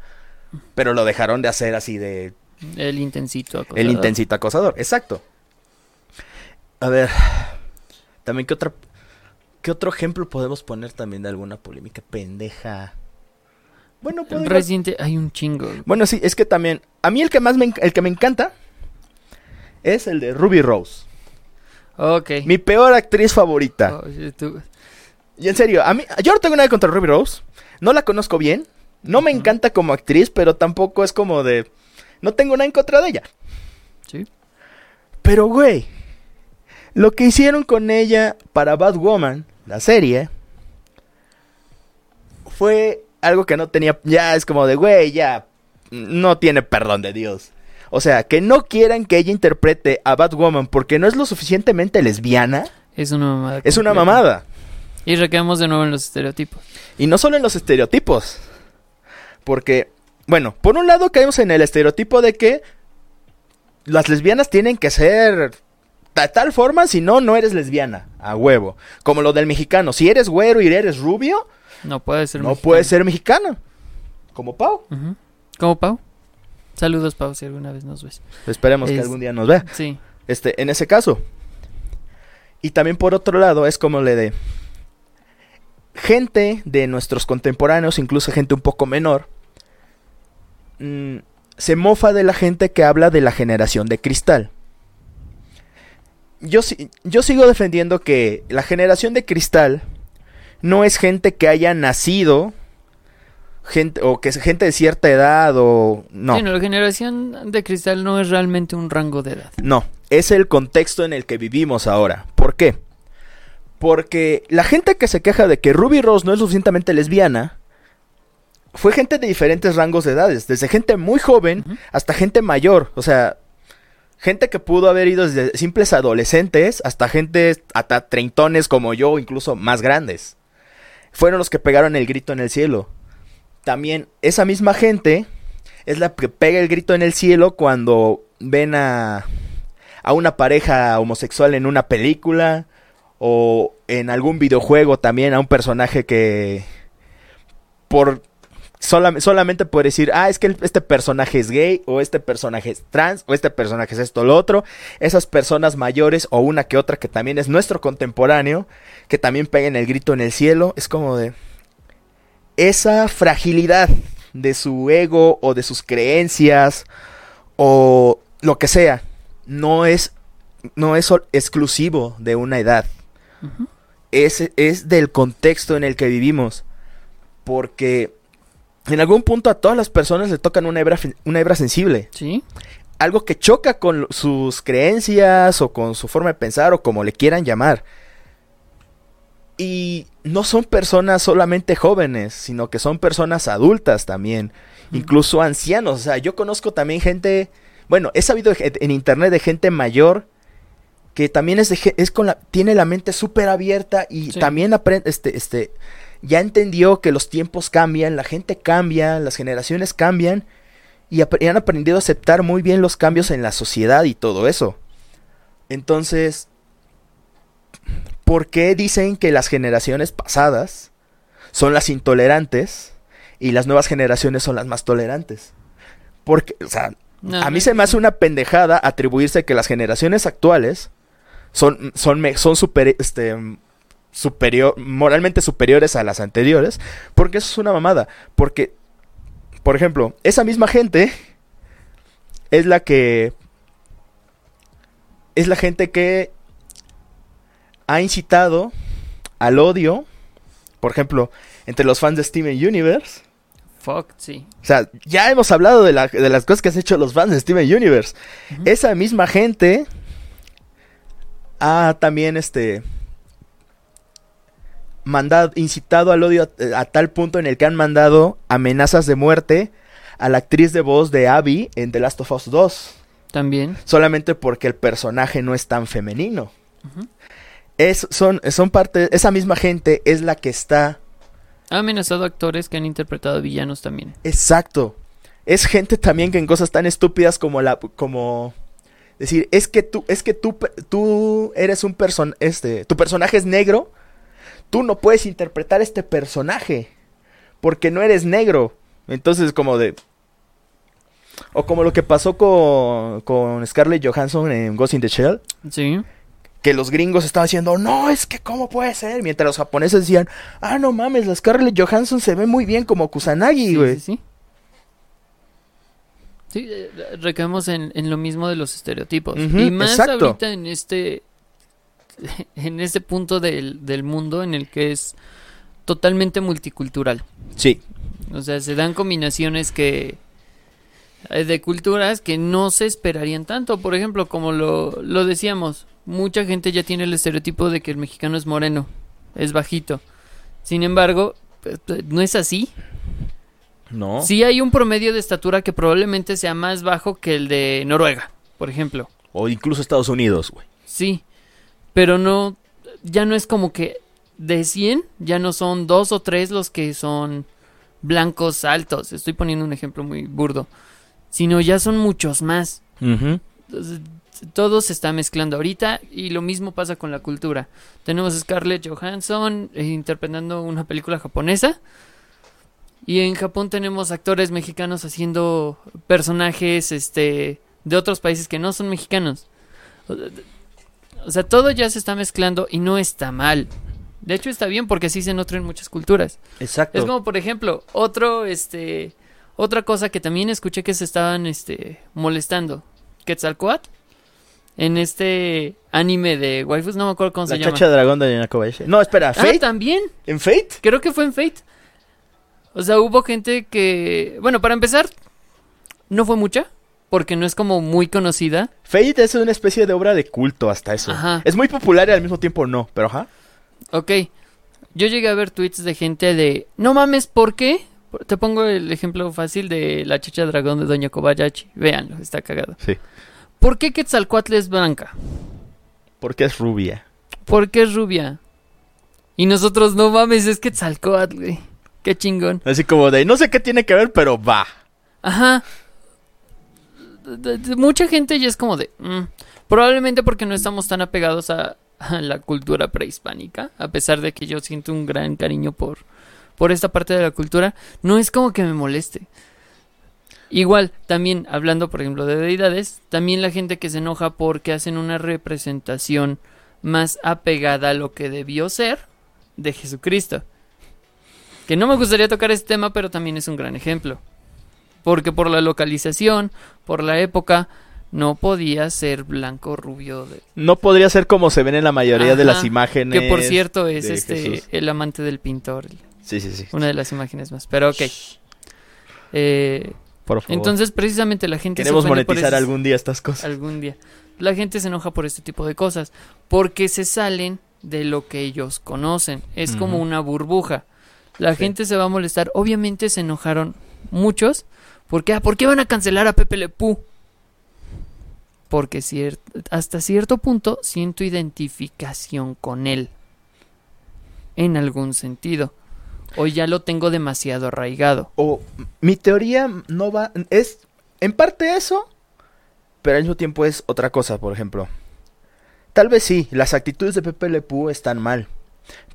Pero lo dejaron de hacer así de El intensito. el acosador. intensito acosador, exacto. A ver, también qué otra qué otro ejemplo podemos poner también de alguna polémica pendeja. Bueno, En podría- Resident hay un chingo. bueno, sí, es que también a mí el que más me el que me encanta es el de Ruby Rose, Ok. mi peor actriz favorita. Oh, Y en serio, a mí yo no tengo nada contra Ruby Rose, no la conozco bien, no me encanta como actriz, pero tampoco es como de no tengo nada en contra de ella. sí. Pero, güey, lo que hicieron con ella para Batwoman, la serie, fue algo que no tenía, ya es como de, güey, ya, no tiene perdón de Dios. O sea, que no quieran que ella interprete a Batwoman porque no es lo suficientemente lesbiana, Es una mamada. es una mamada. Y recaemos de nuevo en los estereotipos. Y no solo en los estereotipos. Porque, bueno, por un lado caemos en el estereotipo de que las lesbianas tienen que ser de tal forma, si no, no eres lesbiana, a huevo. Como lo del mexicano, si eres güero y eres rubio, No puede ser no mexicano. puede ser mexicana. Como Pau. ¿Cómo, Pau? Saludos, Pau, si alguna vez nos ves. Esperemos que algún día nos vea. Sí. Este, en ese caso. Y también por otro lado, es como le de gente de nuestros contemporáneos, incluso gente un poco menor, mm, se mofa de la gente que habla de la generación de cristal. Yo, yo sigo defendiendo que la generación de cristal no es gente que haya nacido, gente, o que es gente de cierta edad, o no. Sí, no, la generación de cristal no es realmente un rango de edad. No, es el contexto en el que vivimos ahora. ¿Por qué? Porque la gente que se queja de que Ruby Rose no es suficientemente lesbiana fue gente de diferentes rangos de edades, desde gente muy joven hasta gente mayor, o sea, gente que pudo haber ido desde simples adolescentes hasta gente hasta treintones como yo, incluso más grandes. Fueron los que pegaron el grito en el cielo. También esa misma gente es la que pega el grito en el cielo cuando ven a, a una pareja homosexual en una película o en algún videojuego también a un personaje que por solam- solamente por decir, ah, es que este personaje es gay o este personaje es trans o este personaje es esto o lo otro, esas personas mayores o una que otra que también es nuestro contemporáneo, que también peguen el grito en el cielo, es como de esa fragilidad de su ego o de sus creencias o lo que sea, no es no es exclusivo de una edad. Es, es del contexto en el que vivimos. Porque en algún punto a todas las personas le tocan una hebra, una hebra sensible. Sí. Algo que choca con sus creencias o con su forma de pensar o como le quieran llamar. Y no son personas solamente jóvenes, sino que son personas adultas también. Incluso ancianos. O sea, yo conozco también gente... Bueno, he sabido en internet de gente mayor que también es, de es con la, tiene la mente súper abierta y Sí. también aprende, este, este, ya entendió que los tiempos cambian, la gente cambia, las generaciones cambian y, ap- y han aprendido a aceptar muy bien los cambios en la sociedad y todo eso. Entonces, ¿por qué dicen que las generaciones pasadas son las intolerantes y las nuevas generaciones son las más tolerantes? Porque, o sea, No, a mí no- se me hace una pendejada atribuirse que las generaciones actuales son, son, son super- este, superior, moralmente superiores a las anteriores, porque eso es una mamada. Porque, por ejemplo, esa misma gente es la que... Es la gente que ha incitado al odio, por ejemplo, entre los fans de Steven Universe. Fuck, sí. O sea, ya hemos hablado de, la- de las cosas que han hecho los fans de Steven Universe. Esa misma gente ha también este mandado, incitado al odio a, a tal punto en el que han mandado amenazas de muerte a la actriz de voz de Abby en The Last of Us 2, También. solamente porque el personaje no es tan femenino. Ujú. Es, son, son parte, esa misma gente es la que está Ha amenazado actores que han interpretado villanos también. Exacto. Es gente también que en cosas tan estúpidas como la como decir, es que tú es que tú tú eres un person este, tu personaje es negro, tú no puedes interpretar este personaje porque no eres negro. Entonces como de o como lo que pasó con, con Scarlett Johansson en Ghost in the Shell, Sí. Que los gringos estaban diciendo, no, es que cómo puede ser, mientras los japoneses decían, ah, no mames, la Scarlett Johansson se ve muy bien como Kusanagi, güey. sí, sí. Sí, eh, recaemos en, en lo mismo de los estereotipos. Y más exacto. ahorita en este (laughs) en este punto del, del mundo en el que es totalmente multicultural. Sí. O sea, se dan combinaciones que eh, de culturas que no se esperarían tanto. Por ejemplo, como lo, lo decíamos, mucha gente ya tiene el estereotipo de que el mexicano es moreno, es bajito. Sin embargo, eh, eh, no es así. No. Sí hay un promedio de estatura que probablemente sea más bajo que el de Noruega, por ejemplo. O incluso Estados Unidos, güey. Sí, pero no, ya no es como que de 100, ya no son dos o tres los que son blancos altos. Estoy poniendo un ejemplo muy burdo. Sino ya son muchos más. Entonces, todo se está mezclando ahorita y lo mismo pasa con la cultura. Tenemos a Scarlett Johansson eh, interpretando una película japonesa y en Japón tenemos actores mexicanos haciendo personajes este de otros países que no son mexicanos. O sea, todo ya se está mezclando y no está mal. De hecho está bien porque así se nutren muchas culturas. Exacto. Es como por ejemplo, otro este otra cosa que también escuché que se estaban este molestando. Quetzalcoatl en este anime de waifus, no me acuerdo cómo La se llama. chacha dragón de Yana Kobayashi. No, espera, Ah, ¿Fate? también. ¿En Fate? Creo que fue en Fate. O sea, hubo gente que, bueno, para empezar, no fue mucha, porque no es como muy conocida. Fate es una especie de obra de culto hasta eso. Ajá. Es muy popular y al mismo tiempo no, pero ajá. Ok. Yo llegué a ver tweets de gente de, no mames, ¿por qué? Te pongo el ejemplo fácil de la chicha dragón de Doña Kobayashi. Véanlo, está cagado. Sí. ¿Por qué Quetzalcoatl es blanca? Porque es rubia. ¿Por qué es rubia? Y nosotros, no mames, es Quetzalcoatl, güey. Qué chingón. Así como de, no sé qué tiene que ver, pero va. Ajá. De- de- mucha gente ya es como de... mm, probablemente porque no estamos tan apegados a, a la cultura prehispánica. A pesar de que yo siento un gran cariño por, por esta parte de la cultura. No es como que me moleste. Igual, también hablando por ejemplo de deidades, también la gente que se enoja porque hacen una representación más apegada a lo que debió ser de Jesucristo. Que no me gustaría tocar este tema, pero también es un gran ejemplo. Porque por la localización, por la época, no podía ser blanco rubio. De... No podría ser como se ven en la mayoría de las imágenes. Que por cierto es este Jesús. el amante del pintor. Sí, sí, sí. Una de las imágenes más. Pero ok. Eh, Por favor. entonces precisamente la gente Queremos se por monetizar algún día estas cosas. algún día. La gente se enoja por este tipo de cosas porque se salen de lo que ellos conocen. Es como una burbuja. La Sí. gente se va a molestar. Obviamente se enojaron muchos porque ah, ¿por qué van a cancelar a Pepe Le Pew? Porque cier- hasta cierto punto siento identificación con él. En algún sentido. O ya lo tengo demasiado arraigado. O mi teoría no va. Es en parte eso, pero al mismo tiempo es otra cosa, por ejemplo. Tal vez sí, las actitudes de Pepe Le Pew están mal.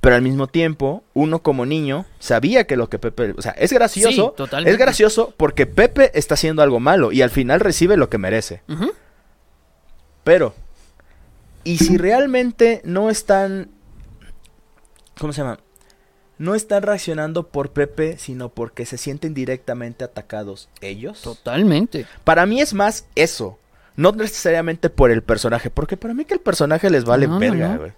Pero al mismo tiempo, uno como niño sabía que lo que Pepe. O sea, es gracioso. Sí, totalmente. es gracioso porque Pepe está haciendo algo malo y al final recibe lo que merece. Pero, ¿y si realmente no están... ¿Cómo se llama? No están reaccionando por Pepe, sino porque se sienten directamente atacados ellos. Totalmente. Para mí es más eso. No necesariamente por el personaje, porque para mí que el personaje les vale No, verga, no. güey.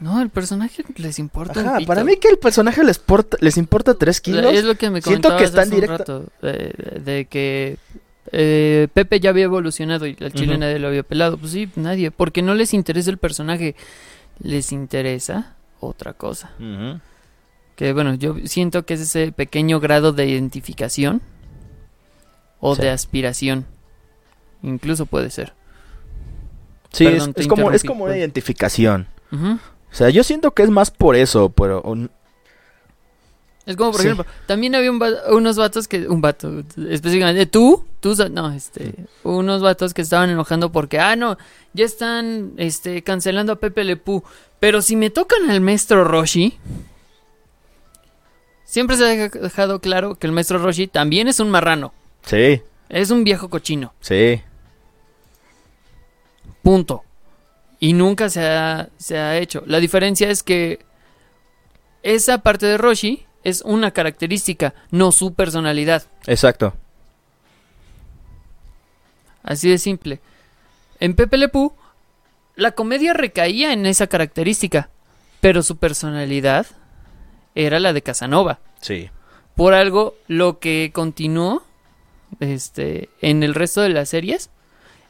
No, el personaje les importa. Ajá, para mí que el personaje les, porta- les importa tres kilos. Es lo que me Siento que están rato, de, de que eh, Pepe ya había evolucionado y al chile Ujú. nadie lo había pelado. Pues sí, nadie, porque no les interesa el personaje, les interesa otra cosa. Que bueno, yo siento que es ese pequeño grado de identificación o Sí. de aspiración. Incluso puede ser. Sí, Perdón, es, como, es como una identificación. O sea, yo siento que es más por eso, pero... o- Es como, por Sí. ejemplo, también había un va- unos vatos que, un vato, específicamente, tú, tú, no, este, unos vatos que estaban enojando porque, ah, no, ya están, este, cancelando a Pepe Le Pew, pero si me tocan al maestro Roshi, siempre se ha deja- dejado claro que el maestro Roshi también es un marrano, Sí, es un viejo cochino, sí. punto. Y nunca se ha, se ha hecho. La diferencia es que esa parte de Roshi es una característica, no su personalidad. Exacto. Así de simple. En Pepe Le Pew, la comedia recaía en esa característica, pero su personalidad era la de Casanova. Sí. Por algo, lo que continuó este, en el resto de las series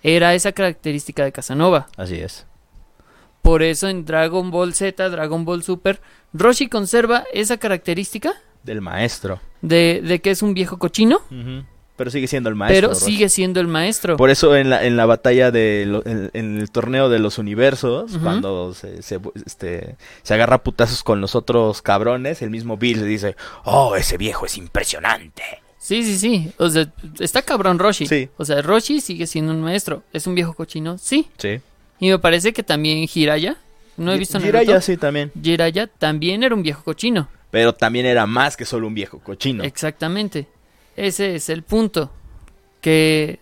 era esa característica de Casanova. Así es. Por eso en Dragon Ball Z, Dragon Ball Super, Roshi conserva esa característica Del maestro. de, de que es un viejo cochino, Pero sigue siendo el maestro. pero sigue siendo el maestro. Por eso en la, en la batalla de lo- en, en el torneo de los universos, cuando se, se, este, se agarra a putazos con los otros cabrones, el mismo Bill le dice, oh, ese viejo es impresionante. Sí, sí, sí. O sea, está cabrón Roshi. Sí. O sea, Roshi sigue siendo un maestro. ¿Es un viejo cochino? Sí. Sí. Y me parece que también Hiraya. No he visto Naruto. Jiraiya sí también. Jiraiya también era un viejo cochino. Pero también era más que solo un viejo cochino. Exactamente. Ese es el punto. Que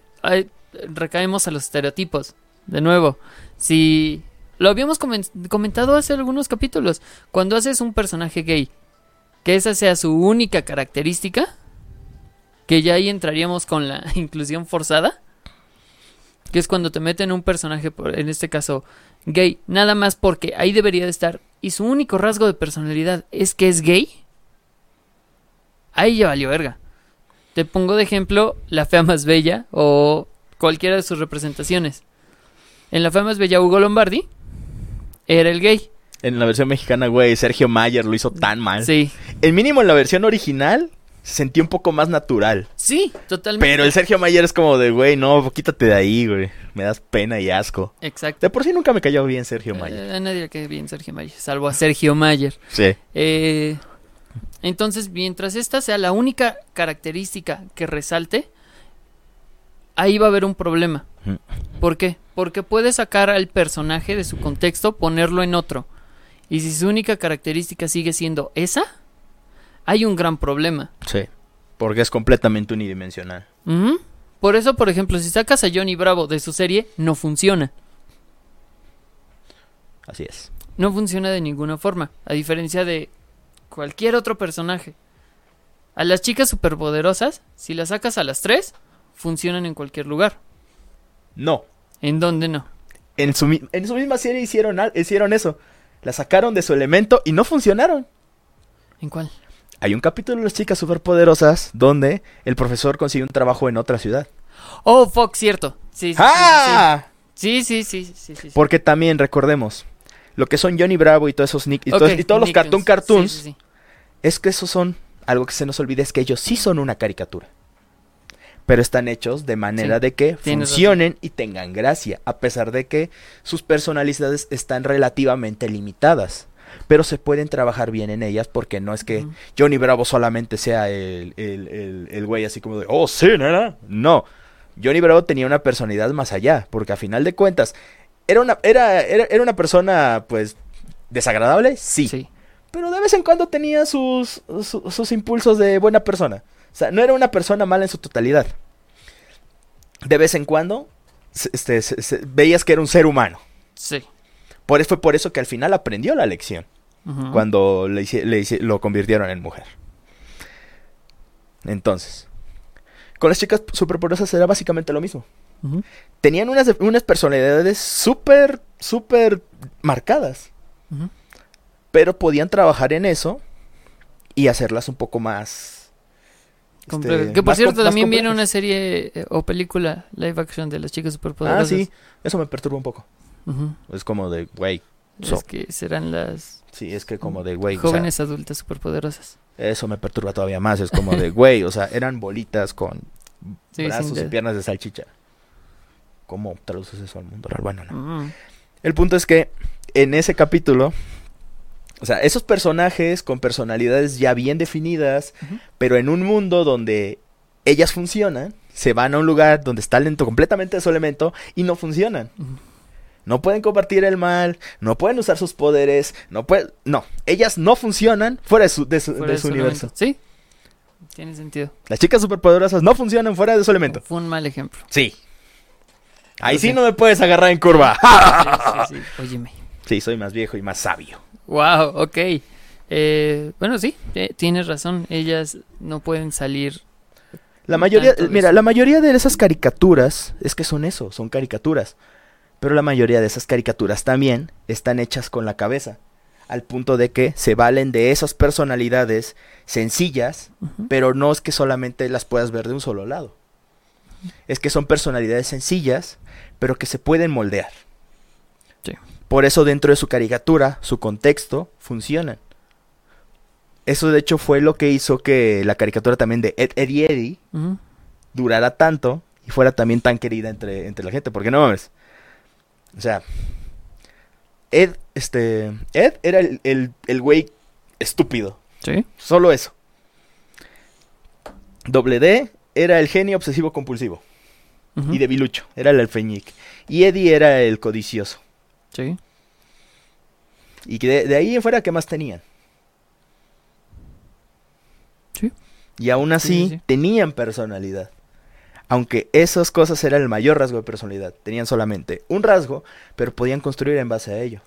recaemos a los estereotipos. De nuevo, si lo habíamos comen- comentado hace algunos capítulos, cuando haces un personaje gay, que esa sea su única característica, que ya ahí entraríamos con la (laughs) inclusión forzada, que es cuando te meten un personaje, en este caso gay, nada más porque ahí debería de estar, y su único rasgo de personalidad es que es gay, ahí ya valió verga. Te pongo de ejemplo La Fea Más Bella o cualquiera de sus representaciones. En La Fea Más Bella, Hugo Lombardi era el gay. En la versión mexicana, güey, Sergio Mayer lo hizo tan mal. Sí, El mínimo en la versión original se sentía un poco más natural. sí, totalmente. Pero el Sergio Mayer es como de, güey, no, quítate de ahí, güey. Me das pena y asco. Exacto. De por sí nunca me cayó bien Sergio Mayer. Eh, a nadie le cae bien Sergio Mayer, salvo a Sergio Mayer. Sí. Eh, entonces, mientras esta sea la única característica que resalte, ahí va a haber un problema. ¿Por qué? Porque puede sacar al personaje de su contexto, ponerlo en otro. Y si su única característica sigue siendo esa, hay un gran problema. Sí. Porque es completamente unidimensional. Por eso, por ejemplo, si sacas a Johnny Bravo de su serie, no funciona. Así es. No funciona de ninguna forma, a diferencia de cualquier otro personaje. A las chicas superpoderosas, si las sacas a las tres, funcionan en cualquier lugar. No. ¿En dónde no? En su, en su misma serie hicieron, hicieron eso. La sacaron de su elemento y no funcionaron. ¿En cuál? Hay un capítulo de las chicas superpoderosas donde el profesor consigue un trabajo en otra ciudad. Oh, fuck, cierto. Sí, sí, ¡Ah! sí. Sí, sí, sí, sí, sí, sí. Porque también recordemos, lo que son Johnny Bravo y todos esos Nick y, todos, y todos los cartoon cartoons, sí, sí. es que esos son, algo que se nos olvida es que ellos sí son una caricatura. Pero están hechos de manera de que funcionen y tengan gracia, a pesar de que sus personalidades están relativamente limitadas. Pero se pueden trabajar bien en ellas porque no es que. Johnny Bravo solamente sea el, el, el- el güey así como de, oh, sí, nena. No, Johnny Bravo tenía una personalidad más allá, porque a final de cuentas, era una, era, era, era una persona, pues, desagradable, sí, Sí. pero de vez en cuando tenía sus, su- sus impulsos de buena persona. O sea, no era una persona mala en su totalidad. De vez en cuando, este, se- se- veías que era un ser humano. Sí. Por, fue por eso que al final aprendió la lección cuando le, lo convirtieron en mujer. Entonces, con las chicas superpoderosas era básicamente lo mismo. Tenían unas, unas personalidades súper, súper marcadas, pero podían trabajar en eso y hacerlas un poco más... Este, que por cierto, también viene una serie eh, o película live action de las chicas Ah, superpoderosas. sí, eso me perturba un poco. Es como de, güey, so- Es que serán las sí, es que como de, güey, o sea, jóvenes adultas superpoderosas. eso me perturba todavía más. Es como de, güey, o sea, eran bolitas con (laughs) Sí, brazos y piernas de salchicha. ¿Cómo traduces eso al mundo real? Bueno, no. Mm. El punto es que en ese capítulo, o sea, esos personajes con personalidades ya bien definidas, pero en un mundo donde ellas funcionan, se van a un lugar donde está lento completamente de su elemento y no funcionan. No pueden compartir el mal, no pueden usar sus poderes, no pueden... No, ellas no funcionan fuera de su, de su- Fuera de de su su universo. elemento. Sí, tiene sentido. Las chicas superpoderosas no funcionan fuera de su elemento. Fue un mal ejemplo. Sí. Ahí sí sí. no me puedes agarrar en curva. (laughs) Sí, sí, sí. (laughs) Óyeme. Sí, soy más viejo y más sabio. Wow, ok. Eh, bueno, sí, eh, tienes razón. Ellas no pueden salir. La mayoría, mira, eso. la mayoría de esas caricaturas es que son eso, son caricaturas. Pero la mayoría de esas caricaturas también están hechas con la cabeza. Al punto de que se valen de esas personalidades sencillas, pero no es que solamente las puedas ver de un solo lado. Es que son personalidades sencillas, pero que se pueden moldear. Sí. Por eso dentro de su caricatura, su contexto, funcionan. Eso de hecho fue lo que hizo que la caricatura también de Ed, Ed y Eddie Ujú. durara tanto y fuera también tan querida entre, entre la gente. Porque no mames. O sea, Ed, este, Ed era el, el, el güey estúpido. Sí. Solo eso. Doble D era el genio obsesivo compulsivo Ujú. y debilucho, era el alfeñique. Y Eddie era el codicioso. Sí. Y de, de ahí en fuera, ¿qué más tenían? Sí. Y aún así, Sí, sí, sí. tenían personalidad. Aunque esas cosas eran el mayor rasgo de personalidad. Tenían solamente un rasgo, pero podían construir en base a ello.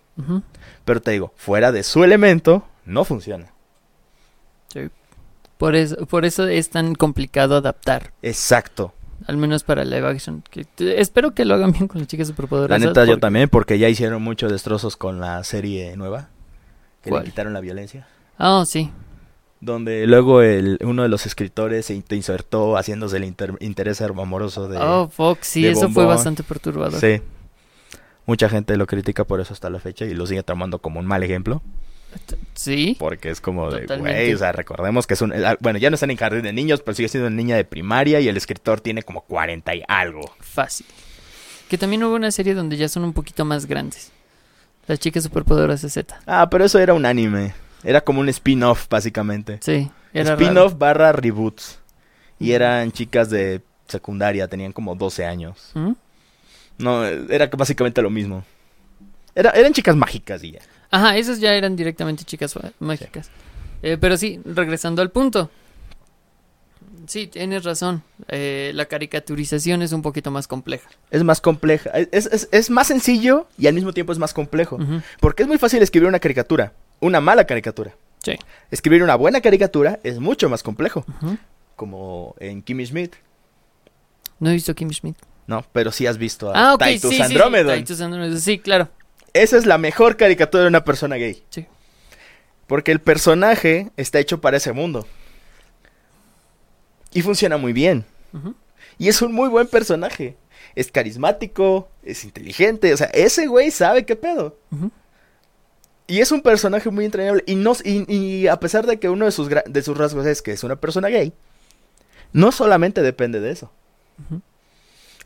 Pero te digo, fuera de su elemento, no funciona. Sí. Por eso, por eso es tan complicado adaptar. Exacto. Al menos para live action. Que, espero que lo hagan bien con las chicas La superpoderosas. neta, yo porque- también, porque ya hicieron muchos destrozos con la serie nueva. Que ¿Cuál? le quitaron la violencia. Ah, sí. Donde luego el, uno de los escritores se insertó haciéndose el inter- interés amoroso de... oh, fuck, sí, eso fue Bombón. bastante perturbador. Sí. Mucha gente lo critica por eso hasta la fecha y lo sigue tomando como un mal ejemplo. Sí. Porque es como de, güey, o sea, recordemos que es un... eh, Bueno, ya no están en jardín de niños, pero sigue siendo una niña de primaria y el escritor tiene como 40 y algo. Fácil. Que también hubo una serie donde ya son un poquito más grandes. Las chicas superpoderosas Z. Ah, pero eso era un anime. Era como un spin-off, básicamente. Sí. Spin-off barra reboots. Y eran chicas de secundaria, tenían como 12 años. ¿Mm? No, era básicamente lo mismo. Era, eran chicas mágicas y ya. Ajá, esas ya eran directamente chicas mágicas. Eh, pero sí, regresando al punto. Sí, tienes razón. Eh, la caricaturización es un poquito más compleja. Es más compleja. Es, es- es más sencillo y al mismo tiempo es más complejo. Porque es muy fácil escribir una caricatura. Una mala caricatura. Sí. Escribir una buena caricatura es mucho más complejo. Como en Kimmy Schmidt. No he visto Kimmy Schmidt. No, pero sí has visto a Ah, ok, Titus sí, sí. Titus Andromedon. Sí, claro. Esa es la mejor caricatura de una persona gay. Sí. Porque el personaje está hecho para ese mundo. Y funciona muy bien. Y es un muy buen personaje. Es carismático, es inteligente. O sea, ese güey sabe qué pedo. Y es un personaje muy entrañable. Y, no, y, y a pesar de que uno de sus, gra- de sus rasgos es que es una persona gay, no solamente depende de eso. Ujú.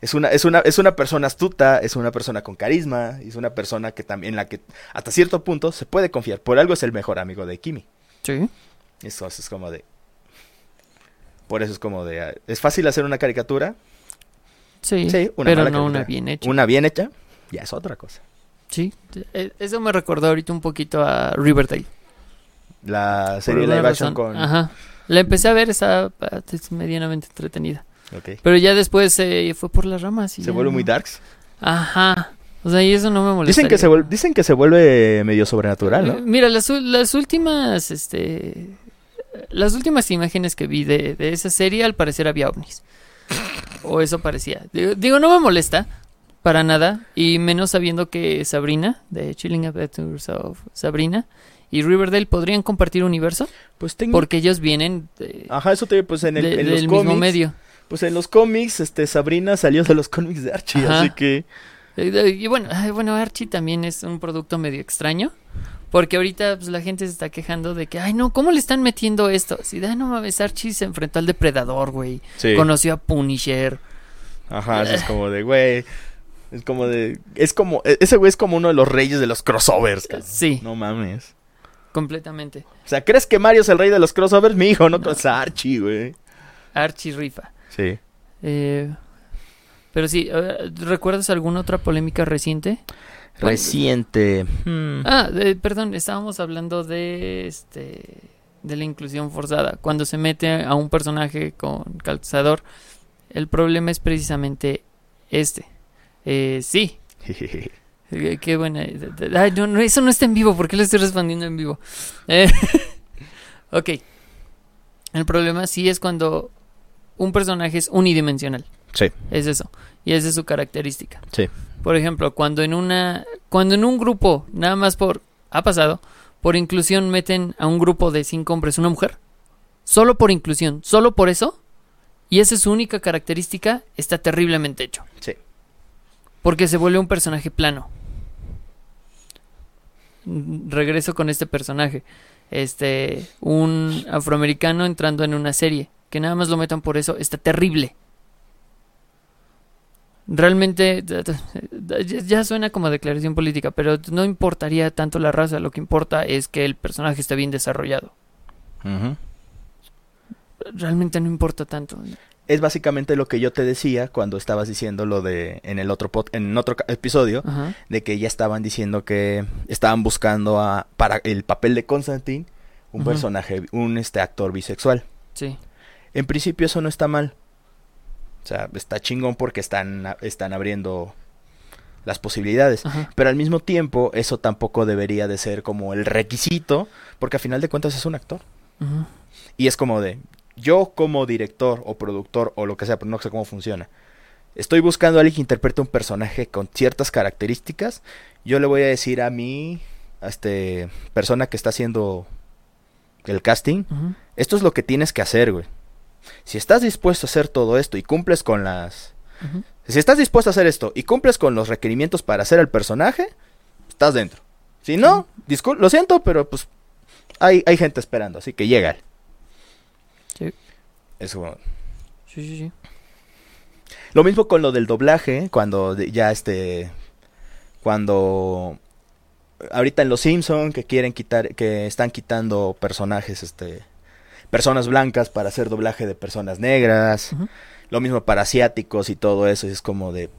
Es una, es, una, es una persona astuta, es una persona con carisma, es una persona que también la que hasta cierto punto se puede confiar. Por algo es el mejor amigo de Kimi. Sí. Eso es como de... Por eso es como de... ah, ¿Es fácil hacer una caricatura? Sí, Sí, una pero no una bien hecha. Una bien hecha, ya es otra cosa. Sí, eh, eso me recordó ahorita un poquito a Riverdale. La serie live action con... Ajá. La empecé a ver, estaba ah, es medianamente entretenida. Pero ya después se fue por las ramas. Y Se vuelve no- muy darks. Ajá. O sea, y eso no me molesta. Dicen que, se vuelve, dicen que se vuelve medio sobrenatural, ¿no? Mira, las, las últimas, este... Las últimas imágenes que vi de, de esa serie, al parecer había ovnis. O eso parecía. Digo, digo, no me molesta para nada. Y menos sabiendo que Sabrina, de Chilling Adventures of Sabrina, y Riverdale podrían compartir universo. Pues tengo... Porque ellos vienen de- Ajá, eso te pues en, el, de- en los del mismo medio. Pues en los cómics, este, Sabrina salió de los cómics de Archie, Ajá. así que... Y bueno, bueno, Archie también es un producto medio extraño. Porque ahorita pues, la gente se está quejando de que, ay, no, ¿cómo le están metiendo esto? Así de, "Ay, no mames, Archie se enfrentó al depredador, güey. Sí. Conoció a Punisher. Ajá, es como de, güey... Es como de... Es como... e- Ese güey es como uno de los reyes de los crossovers, cabrón. Sí, No mames. completamente. O sea, ¿crees que Mario es el rey de los crossovers? Mi hijo, no, es Archie, güey. Archie rifa. Sí. Eh, pero sí, ¿recuerdas alguna otra polémica reciente? Reciente. Hmm. Ah, de- perdón, estábamos hablando de este de la inclusión forzada. Cuando se mete a un personaje con calzador, el problema es precisamente este. Eh, sí, (laughs) eh, qué buena. Ay, no, no, eso no está en vivo. ¿Por qué le estoy respondiendo en vivo? Eh, (laughs) ok. El problema sí es cuando un personaje es unidimensional. Sí. Es eso. Y esa es su característica. Sí. Por ejemplo, cuando en una cuando en un grupo, nada más por ha pasado, por inclusión meten a un grupo de cinco hombres una mujer, solo por inclusión, solo por eso, y esa es su única característica, está terriblemente hecho. Sí. Porque se vuelve un personaje plano. Regreso con este personaje. Este, un afroamericano entrando en una serie. Que nada más lo metan por eso. Está terrible. Realmente, ya suena como declaración política, pero no importaría tanto la raza. Lo que importa es que el personaje esté bien desarrollado. Realmente no importa tanto. Es básicamente lo que yo te decía cuando estabas diciendo lo de en el otro pod- en otro episodio de que ya estaban diciendo que estaban buscando a para el papel de Constantine un personaje, un este actor bisexual. Sí. En principio eso no está mal. O sea, está chingón porque están están abriendo las posibilidades. Ajá. Pero al mismo tiempo, eso tampoco debería de ser como el requisito, porque a final de cuentas es un actor. Y es como de, yo como director o productor o lo que sea, pero no sé cómo funciona. Estoy buscando a alguien que interprete un personaje con ciertas características. Yo le voy a decir a mi a este, persona que está haciendo el casting, esto es lo que tienes que hacer, güey. Si estás dispuesto a hacer todo esto y cumples con las... Si estás dispuesto a hacer esto y cumples con los requerimientos para hacer el personaje, estás dentro. Si no, discul- lo siento, pero pues hay, hay gente esperando, así que llega. Sí. Eso. Sí, sí, sí. Lo mismo con lo del doblaje, cuando de- ya este cuando ahorita en Los Simpson que quieren quitar que están quitando personajes este personas blancas para hacer doblaje de personas negras. Lo mismo para asiáticos y todo eso, y es como de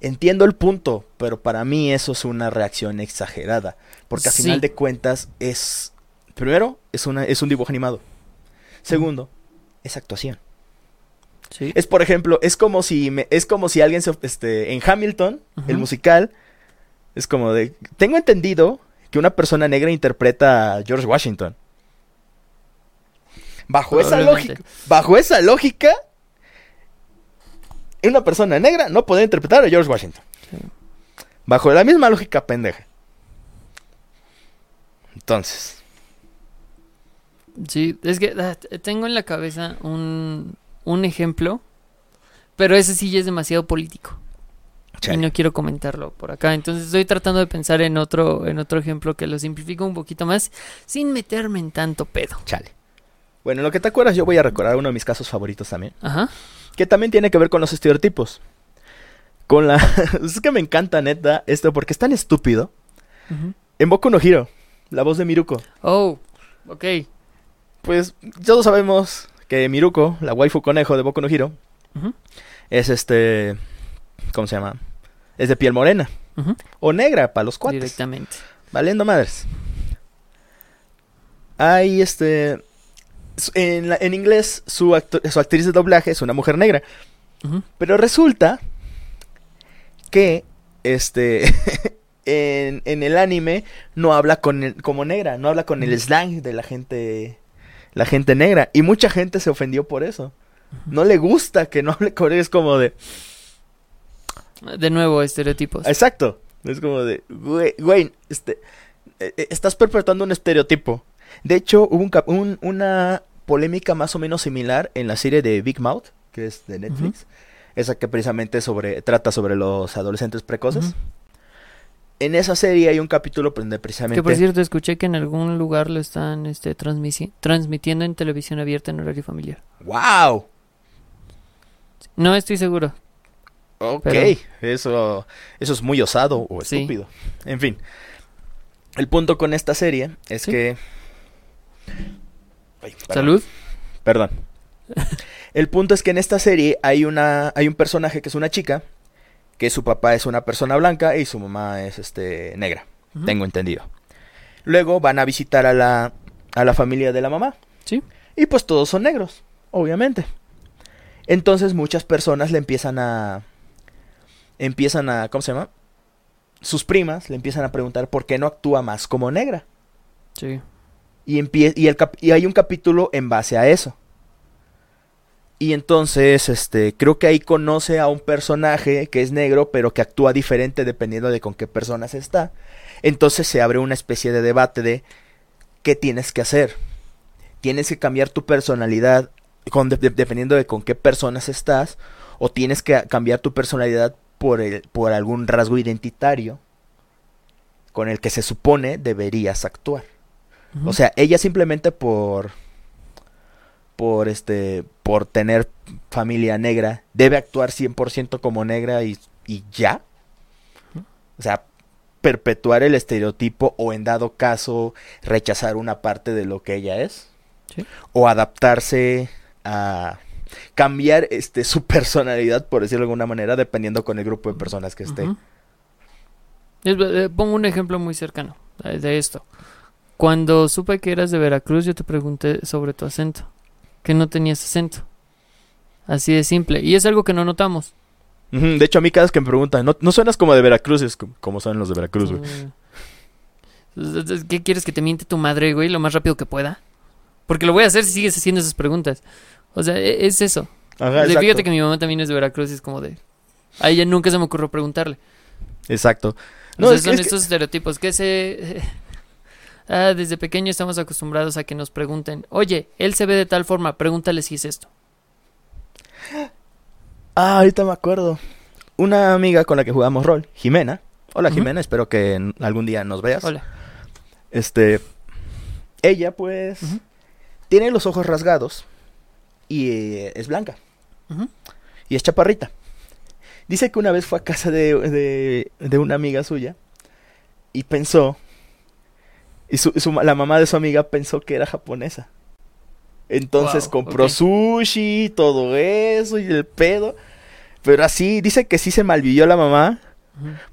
entiendo el punto, pero para mí eso es una reacción exagerada, porque a Sí. final de cuentas es primero es una es un dibujo animado. Segundo, es actuación. Sí. Es por ejemplo, es como si me, es como si alguien se, este en Hamilton, el musical, es como de tengo entendido que una persona negra interpreta a George Washington. Bajo esa lógica, bajo esa lógica, una persona negra no puede interpretar a George Washington. Bajo la misma lógica pendeja. Entonces, Sí, es que ah, tengo en la cabeza un, un ejemplo, pero ese sí ya es demasiado político y no quiero comentarlo por acá. Entonces estoy tratando de pensar en otro, en otro ejemplo que lo simplifica un poquito más sin meterme en tanto pedo. chale. Bueno, en lo que te acuerdas, yo voy a recordar uno de mis casos favoritos también. Ajá. que también tiene que ver con los estereotipos. Con la... (laughs) es que me encanta, neta, esto, porque es tan estúpido. Ujú. En Boku no Hero, la voz de Miruko. Oh, ok. Pues todos sabemos que Miruko, la waifu conejo de Boku no Hero, Ujú, es este... ¿Cómo se llama? Es de piel morena. ujú. O negra, para los cuates. Directamente. Valiendo madres. Hay este... En, la- en inglés, su, su actriz de doblaje es una mujer negra. Pero resulta que este (laughs) en, en el anime no habla con el- como negra, no habla con el slang de la gente la gente negra y mucha gente se ofendió por eso. No le gusta que no hable con él, es como de De nuevo, estereotipos. exacto, es como de güey, güey, este eh, eh, estás perpetuando un estereotipo. De hecho, hubo un una polémica más o menos similar en la serie de Big Mouth, que es de Netflix. Esa que precisamente sobre, trata sobre los adolescentes precoces. En esa serie hay un capítulo donde precisamente... Que por cierto, escuché que en algún lugar lo están este, transmitiendo en televisión abierta en horario familiar. ¡Wow! No estoy seguro. Ok, Pero- eso, eso es muy osado o Sí. estúpido. En fin, el punto con esta serie es Sí. que... Ay, perdón. Salud. Perdón. El punto es que en esta serie hay una hay un personaje que es una chica, que su papá es una persona blanca y su mamá es este negra, tengo entendido. Luego van a visitar a la a la familia de la mamá Sí. y pues todos son negros, obviamente. Entonces muchas personas le empiezan a empiezan a ¿cómo se llama? Sus primas le empiezan a preguntar por qué no actúa más como negra. Sí. Y, y, el y hay un capítulo en base a eso. Y entonces, este, creo que ahí conoce a un personaje que es negro, pero que actúa diferente dependiendo de con qué personas está. Entonces se abre una especie de debate de qué tienes que hacer. Tienes que cambiar tu personalidad con, de- de- dependiendo de con qué personas estás, o tienes que cambiar tu personalidad por, el, por algún rasgo identitario con el que se supone deberías actuar. O sea, ella simplemente por por este por tener familia negra debe actuar 100% como negra y, y ya. O sea, perpetuar el estereotipo o en dado caso rechazar una parte de lo que ella es. Sí. o adaptarse a cambiar este su personalidad, por decirlo de alguna manera, dependiendo con el grupo de personas que esté. Eh, pongo un ejemplo muy cercano de esto. Cuando supe que eras de Veracruz, yo te pregunté sobre tu acento. Que no tenías acento. Así de simple. Y es algo que no notamos. De hecho, a mí cada vez que me preguntan, ¿no, no suenas como de Veracruz? Es como, son los de Veracruz, güey. Eh, ¿Qué quieres que te miente tu madre, güey, lo más rápido que pueda? Porque lo voy a hacer si sigues haciendo esas preguntas. O sea, e- es eso. Ajá, O sea, exacto. fíjate que mi mamá también es de Veracruz y es como de... A ella nunca se me ocurrió preguntarle. Exacto. No, No, es que- son es que- estos estereotipos que se... Ah, desde pequeño estamos acostumbrados a que nos pregunten, oye, él se ve de tal forma, pregúntale si es esto. (gasps) Ah, ahorita me acuerdo. Una amiga con la que jugamos rol, Jimena. Hola. Jimena, espero que algún día nos veas. Hola. Este, ella pues tiene los ojos rasgados y eh, es blanca y es chaparrita. Dice que una vez fue a casa de, de, de una amiga suya y pensó, y su, la mamá de su amiga pensó que era japonesa. Entonces Wow, compró ok. sushi, todo eso y el pedo. Pero así, dice que sí se malvivió la mamá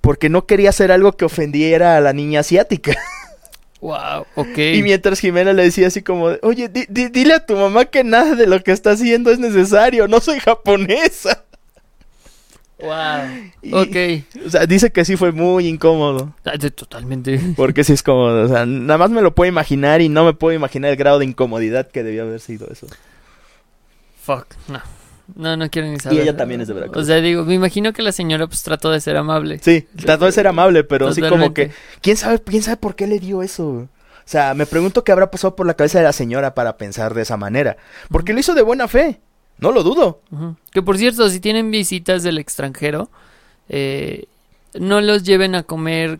porque no quería hacer algo que ofendiera a la niña asiática. (laughs) Wow, ok. Y mientras Jimena le decía así como, oye, di- di- dile a tu mamá que nada de lo que está haciendo es necesario, no soy japonesa. Wow. Y- Ok. O sea, dice que sí fue muy incómodo, Ah, Totalmente. porque sí es cómodo, o sea, nada más me lo puedo imaginar y no me puedo imaginar el grado de incomodidad que debió haber sido eso. Fuck, no. No, no quiero ni saber. ella también es de Veracruz. O sea, digo, me imagino que la señora pues trató de ser amable. Sí, trató de ser amable, pero sí como Totalmente. que, ¿quién sabe, quién sabe por qué le dio eso? O sea, me pregunto qué habrá pasado por la cabeza de la señora para pensar de esa manera, porque lo hizo de buena fe, no lo dudo. Que por cierto, si tienen visitas del extranjero, eh, no los lleven a comer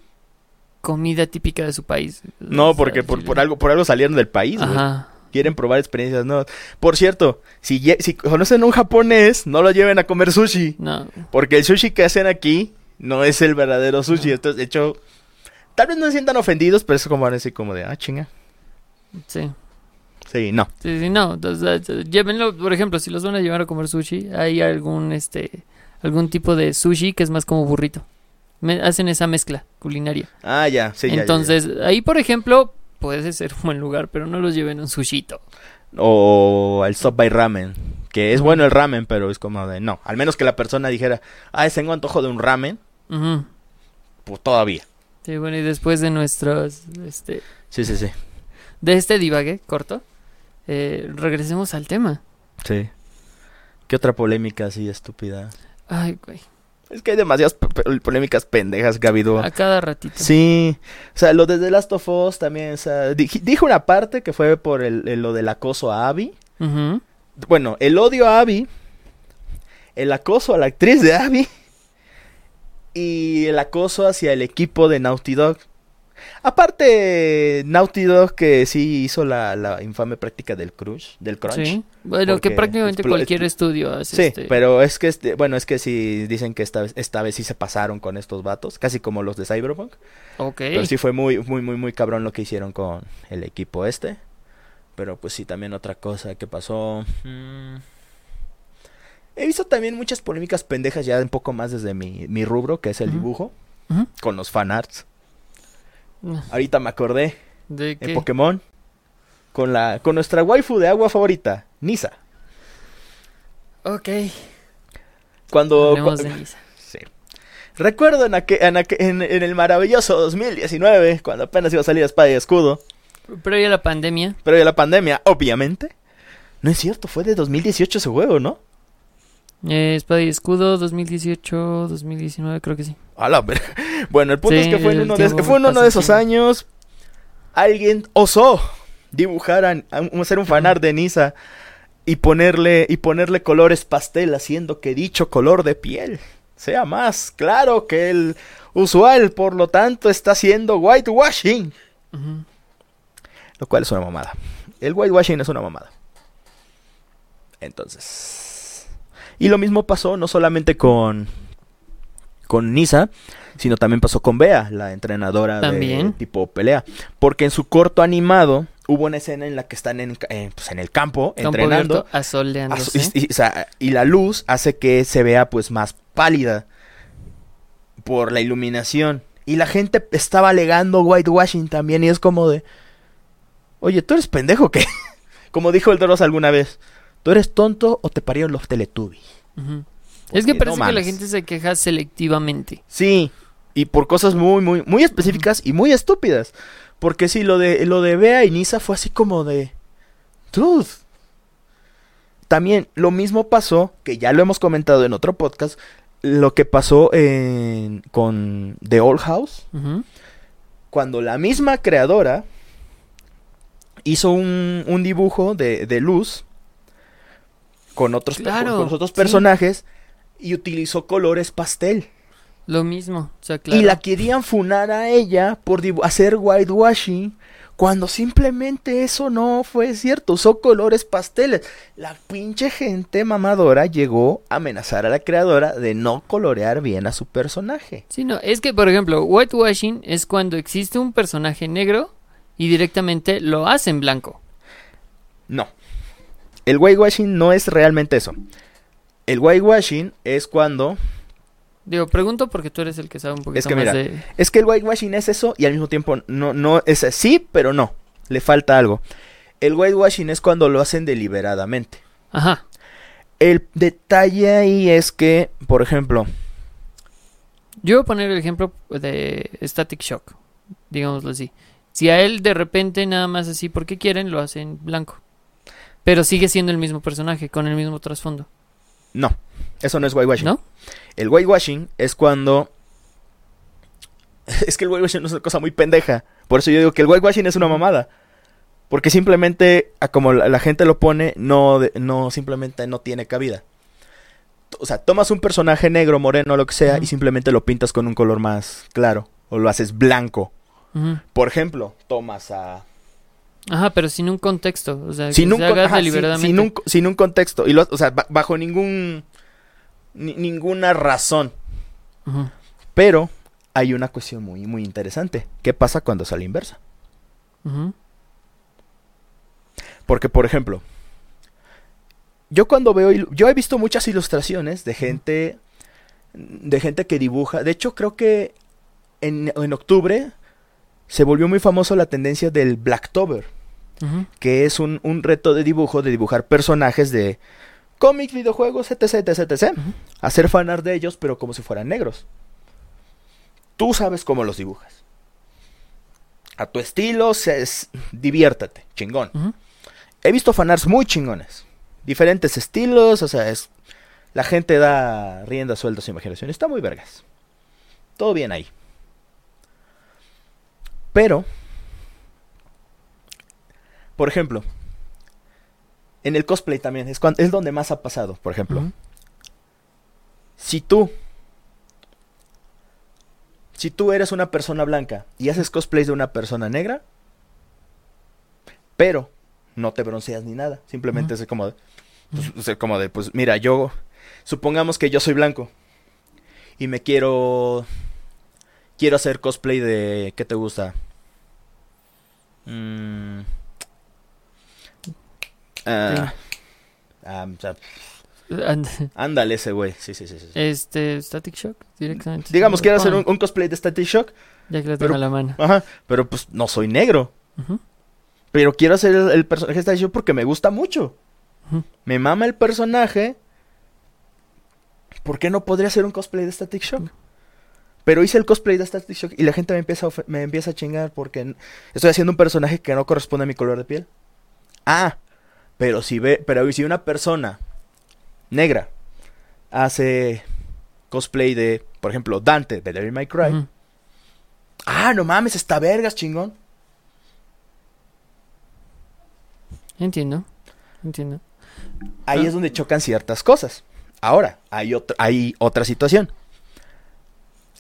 comida típica de su país. No, porque por, algo por algo salieron del país. Ajá. Quieren probar experiencias nuevas. Por cierto, si, conocen un japonés, no lo lleven a comer sushi. No. Porque el sushi que hacen aquí no es el verdadero sushi. Entonces, de hecho, tal vez no se sientan ofendidos, pero es como van a decir como de, ah, chinga. Sí. Sí, no. Sí, sí, no. Entonces, eh, llévenlo, por ejemplo, si los van a llevar a comer sushi, hay algún este algún tipo de sushi que es más como burrito. Me- hacen esa mezcla culinaria. Ah, ya, sí, ya, ya, ya. Entonces, ahí por ejemplo, puede ser un buen lugar, pero no los lleven a un sushito. O el Stop by Ramen. Que es bueno el ramen, pero es como de, no. Al menos que la persona dijera, ah, tengo antojo de un ramen, Ujú. pues todavía. Sí, bueno, y después de nuestros este Sí, sí, sí. de este divague corto, eh, regresemos al tema. Sí. ¿Qué otra polémica así estúpida? Ay, güey. Es que hay demasiadas polémicas pendejas que ha habido. A cada ratito. Sí, o sea, lo de The Last of Us también, o sea, di- dijo una parte que fue por el, el- lo del acoso a Abby. Bueno, el odio a Abby, el acoso a la actriz de Abby y el acoso hacia el equipo de Naughty Dog. Aparte, Naughty Dog que sí hizo la, la infame práctica del crunch, del crunch. Sí. Bueno, que prácticamente cualquier estudio hace Sí, este- pero es que este, bueno, es que sí dicen que esta vez, esta vez sí se pasaron con estos vatos, casi como los de Cyberpunk. Ok. Pero sí fue muy, muy, muy, muy cabrón lo que hicieron con el equipo este. Pero pues sí, también otra cosa que pasó. mm, He visto también muchas polémicas pendejas ya un poco más desde mi, mi rubro, que es el dibujo, con los fanarts. Ahorita me acordé ¿De en? Pokémon. Con la, con nuestra waifu de agua favorita, Nisa. Ok. Cuando. De. (laughs) Sí. Recuerdo en, aque- en, en- en el maravilloso 2019, cuando apenas iba a salir Espada y Escudo, Pero ya la pandemia. pero ya la pandemia, obviamente. No es cierto, fue de 2018 ese juego, ¿no? Eh, Espada y Escudo 2018, 2019, creo que sí. A la Bueno, el punto Sí, es que fue en uno de, tiempo fue en uno pasa de esos años. Alguien osó dibujar, a- a- hacer un fanart de Nisa y ponerle, y ponerle colores pastel, haciendo que dicho color de piel sea más claro que el usual. Por lo tanto, está haciendo whitewashing. Ujú. Lo cual es una mamada. El whitewashing es una mamada. Entonces. Y lo mismo pasó no solamente con. Con Nisa, sino también pasó con Bea, la entrenadora de También. tipo pelea. Porque en su corto animado hubo una escena en la que están en, eh, pues, en el campo, Campo entrenando. asoleándose. Aso- y, y- o sea, y la luz hace que se vea pues más pálida por la iluminación. Y la gente estaba alegando whitewashing también y es como de... Oye, ¿tú eres pendejo o qué? (laughs) como dijo el Dross alguna vez. ¿Tú eres tonto o te parieron los Teletubbies? Ujú. Es que no parece que la gente se queja selectivamente. Sí, y por cosas muy, muy, muy específicas y muy estúpidas. Porque sí, lo de, lo de Bea y Nisa fue así como de... Dude. También lo mismo pasó, que ya lo hemos comentado en otro podcast, lo que pasó en, con The Old House, cuando la misma creadora hizo un, un dibujo de, de luz con otros, Claro, con los otros sí. Y utilizó colores pastel. Lo mismo. O sea, claro. Y la querían funar a ella por hacer whitewashing. Cuando simplemente eso no fue cierto. Usó colores pasteles. La pinche gente mamadora llegó a amenazar a la creadora de no colorear bien a su personaje. Sí, no, es que, por ejemplo, whitewashing es cuando existe un personaje negro y directamente lo hacen blanco. No. El whitewashing no es realmente eso. El whitewashing es cuando... Digo, pregunto porque tú eres el que sabe un poquito Es que más mira, de... Es que el whitewashing es eso y al mismo tiempo no, no es así, pero no. Le falta algo. El whitewashing es cuando lo hacen deliberadamente. Ajá. El detalle ahí es que, por ejemplo, Yo voy a poner el ejemplo de Static Shock, digámoslo así. Si a él de repente nada más así porque quieren, lo hacen blanco. Pero sigue siendo el mismo personaje, con el mismo trasfondo, no, eso no es whitewashing. ¿no? El whitewashing es cuando... (laughs) Es que el whitewashing es una cosa muy pendeja. Por eso yo digo que el whitewashing es una mamada. Porque simplemente, a como la, la gente lo pone, no, no simplemente no tiene cabida. O sea, tomas un personaje negro, moreno, lo que sea, y simplemente lo pintas con un color más claro. O lo haces blanco. Por ejemplo, tomas a... Ajá, pero sin un contexto, o sea, sin que un, se haga ajá, sin- deliberadamente. sin un, sin un contexto. Y lo- o sea, ba- bajo ningún... ni- ninguna razón. Pero hay una cuestión muy, muy interesante. ¿Qué pasa cuando es a la inversa? Porque, por ejemplo, yo cuando veo, yo he visto muchas ilustraciones de gente, de gente que dibuja. De hecho, creo que en, en octubre se volvió muy famoso la tendencia del Blacktober, que es un, un reto de dibujo, de dibujar personajes de cómics, videojuegos, etc, etc, etc. Hacer fanart de ellos, pero como si fueran negros. Tú sabes cómo los dibujas. A tu estilo, se es- diviértate, chingón. He visto fanarts muy chingones. Diferentes estilos, o sea, es. La gente da rienda suelta a su imaginación. Está muy vergas. Todo bien ahí. Pero. Por ejemplo. En el cosplay también. Es, donde más ha pasado, por ejemplo. Si tú. Si tú eres una persona blanca y haces cosplays de una persona negra. Pero no te bronceas ni nada. Simplemente Ujú. es como de. Pues, o sea, como de, pues mira, yo. Supongamos que yo soy blanco. Y me quiero. Quiero hacer cosplay de. ¿Qué te gusta? Mm, ah, ah, (laughs) ándale ese güey. Sí, sí, sí. sí. Este, Static Shock, directamente. Digamos, quiero hacer un, un cosplay de Static Shock. Ya que lo tengo pero- a la mano. Ajá. Pero pues no soy negro. Ujú. Pero quiero hacer el, el personaje de Static Shock porque me gusta mucho. Ujú. Me mama el personaje. ¿Por qué no podría hacer un cosplay de Static Shock? Pero hice el cosplay de Static Shock y la gente me empieza a, me empieza a chingar porque estoy haciendo un personaje que no corresponde a mi color de piel. Ah, pero si ve, pero si una persona negra hace cosplay de, por ejemplo, Dante de Devil May Cry. Ah, no mames, está vergas, chingón. Entiendo, entiendo. Ahí Ah. es donde chocan ciertas cosas. Ahora, hay, otra hay otra situación.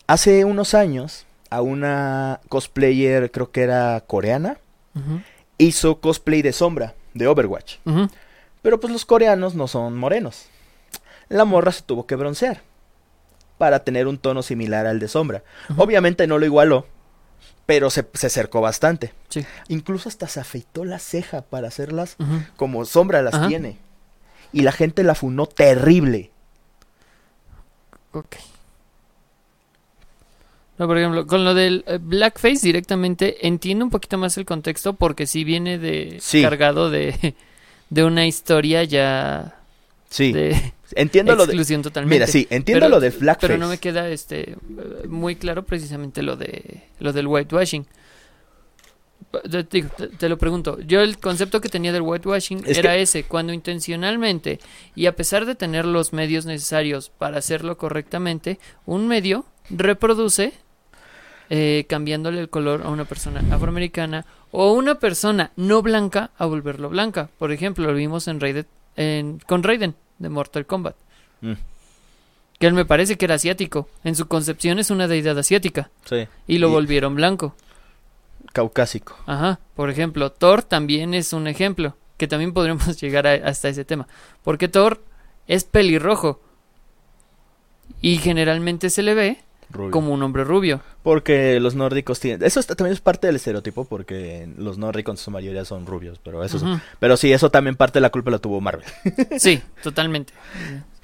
Hace unos años, a una cosplayer, creo que era coreana, hizo cosplay de sombra, de Overwatch. Pero pues los coreanos no son morenos. La morra se tuvo que broncear. para tener un tono similar al de sombra. Obviamente no lo igualó, pero se, se acercó bastante. Sí. Incluso hasta se afeitó la ceja para hacerlas como sombra las tiene. Y la gente la funó terrible. Ok. No, por ejemplo, con lo del eh, blackface directamente entiendo un poquito más el contexto porque sí viene de Sí. cargado de, (laughs) de una historia ya Sí, de entiendo lo de... exclusión totalmente. Mira, sí, entiendo Pero- lo de blackface. Pero no me queda este eh, muy claro precisamente lo de lo del whitewashing. Te, digo, te- te lo pregunto. Yo el concepto que tenía del whitewashing Es era que- ese, cuando intencionalmente y a pesar de tener los medios necesarios para hacerlo correctamente, un medio reproduce eh, cambiándole el color a una persona afroamericana o una persona no blanca a volverlo blanca. Por ejemplo, lo vimos en Raiden, en, con Raiden de Mortal Kombat. Mm, Que él me parece que era asiático. En su concepción es una deidad asiática. sí, Y lo Y- volvieron blanco. caucásico. Ajá. Por ejemplo, Thor también es un ejemplo. Que también podríamos (laughs) llegar a- hasta ese tema. Porque Thor es pelirrojo. Y generalmente se le ve Rubio. como un hombre rubio. Porque los nórdicos tienen... Eso está- también es parte del estereotipo porque los nórdicos en su mayoría son rubios, pero eso es- Ujú. Pero sí, eso también parte de la culpa la tuvo Marvel. (laughs) Sí, totalmente.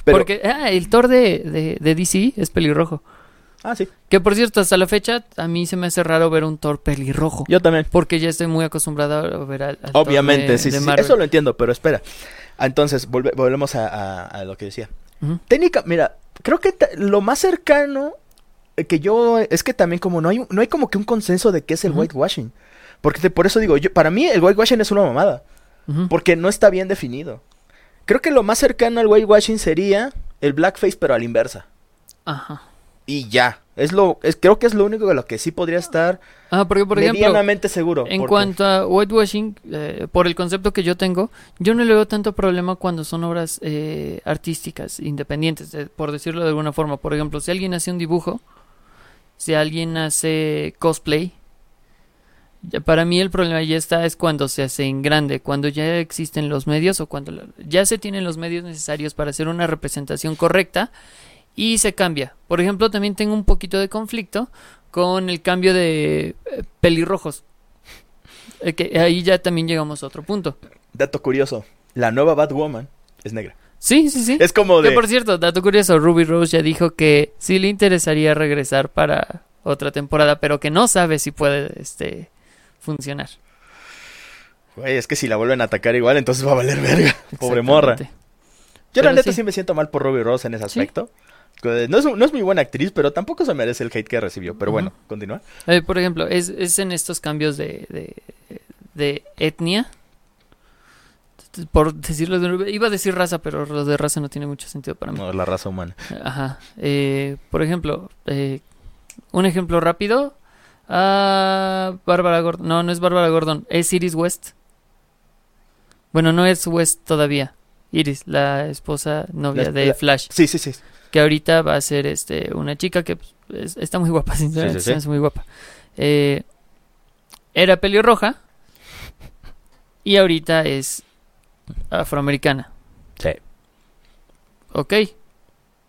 Pero... Porque ah, el Thor de, de, de DC es pelirrojo. Ah, sí. Que por cierto, hasta la fecha a mí se me hace raro ver un Thor pelirrojo. Yo también. Porque ya estoy muy acostumbrado a ver al, al Thor Obviamente, de- sí, de sí. Eso lo entiendo, pero espera. Ah, Entonces, volve- volvemos a, a- a lo que decía. Técnica, mira, creo que lo más cercano que yo es que también como no hay un- no hay como que un consenso de qué es el whitewashing. Porque te- por eso digo, yo para mí el whitewashing es una mamada, porque no está bien definido. Creo que lo más cercano al whitewashing sería el blackface pero a la inversa. Ajá. Y ya, es lo es creo que es lo único de lo que sí podría estar Ah, porque por ejemplo, medianamente seguro. en porque- cuanto a whitewashing, eh, por el concepto que yo tengo, yo no le veo tanto problema cuando son obras eh, artísticas, independientes, eh, por decirlo de alguna forma. Por ejemplo, si alguien hace un dibujo, si alguien hace cosplay, para mí el problema ya está es cuando se hace en grande, cuando ya existen los medios o cuando ya se tienen los medios necesarios para hacer una representación correcta y se cambia. Por ejemplo, también tengo un poquito de conflicto con el cambio de eh, pelirrojos. (laughs) Que ahí ya también llegamos a otro punto. Dato curioso, la nueva Batwoman es negra. Sí, sí, sí. Es como Que de por cierto, dato curioso, Ruby Rose ya dijo que sí le interesaría regresar para otra temporada, pero que no sabe si puede este funcionar. Güey, es que si la vuelven a atacar igual, entonces va a valer verga. Pobre morra. Yo la Pero neta sí. sí. me siento mal por Ruby Rose en ese aspecto. No es, no es muy buena actriz, pero tampoco se merece el hate que recibió. Pero bueno, continúa. Eh, por ejemplo, es, es en estos cambios de, de, de etnia. Por decirlo de iba a decir raza, pero lo de raza no tiene mucho sentido para mí. No, la raza humana. Ajá. Eh, por ejemplo, eh, un ejemplo rápido. Ah, Bárbara Gordon. No, no es Bárbara Gordon. Es Iris West. Bueno, no es West todavía. Iris, la esposa novia La- de la- Flash. Sí, sí, sí. Que ahorita va a ser este una chica que pues, es- está muy guapa, (laughs) sinceramente. sí, me sí. hace muy guapa. Eh, era pelirroja. Y ahorita es afroamericana. Sí. Ok.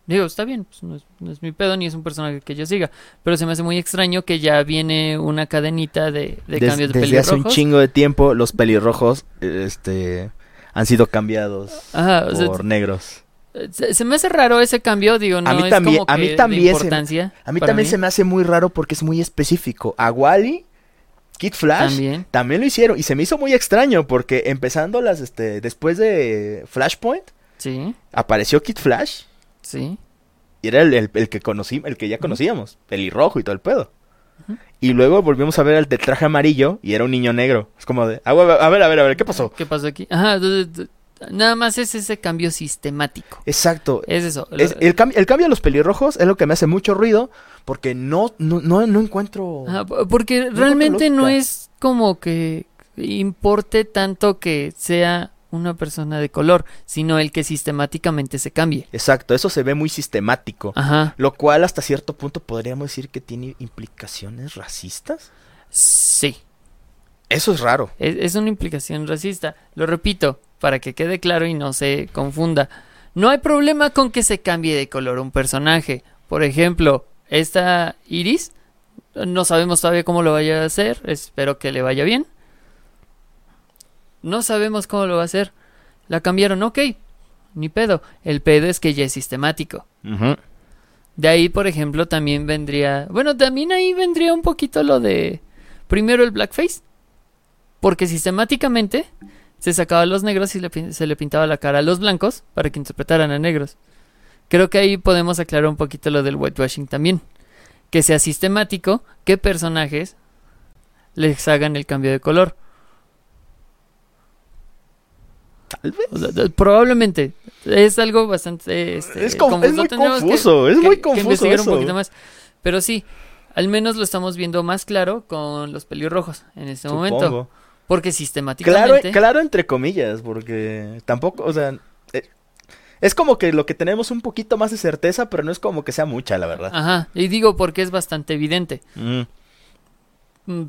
Digo, está bien, pues no es, no es mi pedo ni es un personaje que yo siga. Pero se me hace muy extraño que ya viene una cadenita de, de Des- cambios de desde hace un pelirrojos. chingo de tiempo, los pelirrojos este, han sido cambiados Ajá, o sea, por negros. se, se me hace raro ese cambio, digo, no mí es también- como a mí que de también se- importancia. A mí también se me hace muy raro porque es muy específico. A Wally, Kid Flash, también. También, lo hicieron. Y se me hizo muy extraño porque empezando las, este, después de Flashpoint, sí, apareció Kid Flash. sí. Y era el, el- el que conocí, el que ya conocíamos, pelirrojo y todo el pedo. Y luego volvimos a ver al de traje amarillo y era un niño negro. Es como de, ah, a ver, a ver, a ver, ¿qué pasó? ¿Qué pasó aquí? Ajá, d- nada más es ese cambio sistemático. Exacto. Es eso. Es- el, cam- el cambio de los pelirrojos es lo que me hace mucho ruido porque no, no, no, no encuentro... Ajá, p- porque realmente no es como que importe tanto que sea una persona de color, sino el que sistemáticamente se cambie. Exacto, eso se ve muy sistemático. Ajá. Lo cual hasta cierto punto podríamos decir que tiene implicaciones racistas. Sí. Eso es raro. Es, es una implicación racista. Lo repito, para que quede claro y no se confunda. No hay problema con que se cambie de color un personaje. Por ejemplo, esta Iris, no sabemos todavía cómo lo vaya a hacer, espero que le vaya bien. No sabemos cómo lo va a hacer. La cambiaron, ok, ni pedo. El pedo es que ya es sistemático. De ahí, por ejemplo, también vendría. Bueno, también ahí vendría un poquito lo de. Primero el blackface. Porque sistemáticamente se sacaba a los negros y le se le pintaba la cara a los blancos para que interpretaran a negros. Creo que ahí podemos aclarar un poquito lo del whitewashing también. Que sea sistemático, que personajes les hagan el cambio de color. Tal vez. O sea, de- probablemente. Es algo bastante. este, Es con- es muy tendremos que- confuso, es que- muy que confuso un poquito más. Pero sí, al menos lo estamos viendo más claro con los pelirrojos en este momento. Porque sistemáticamente. claro entre comillas, porque tampoco, o sea, eh, es como que lo que tenemos un poquito más de certeza, pero no es como que sea mucha, la verdad. Ajá. Y digo porque es bastante evidente. Mm. Mm,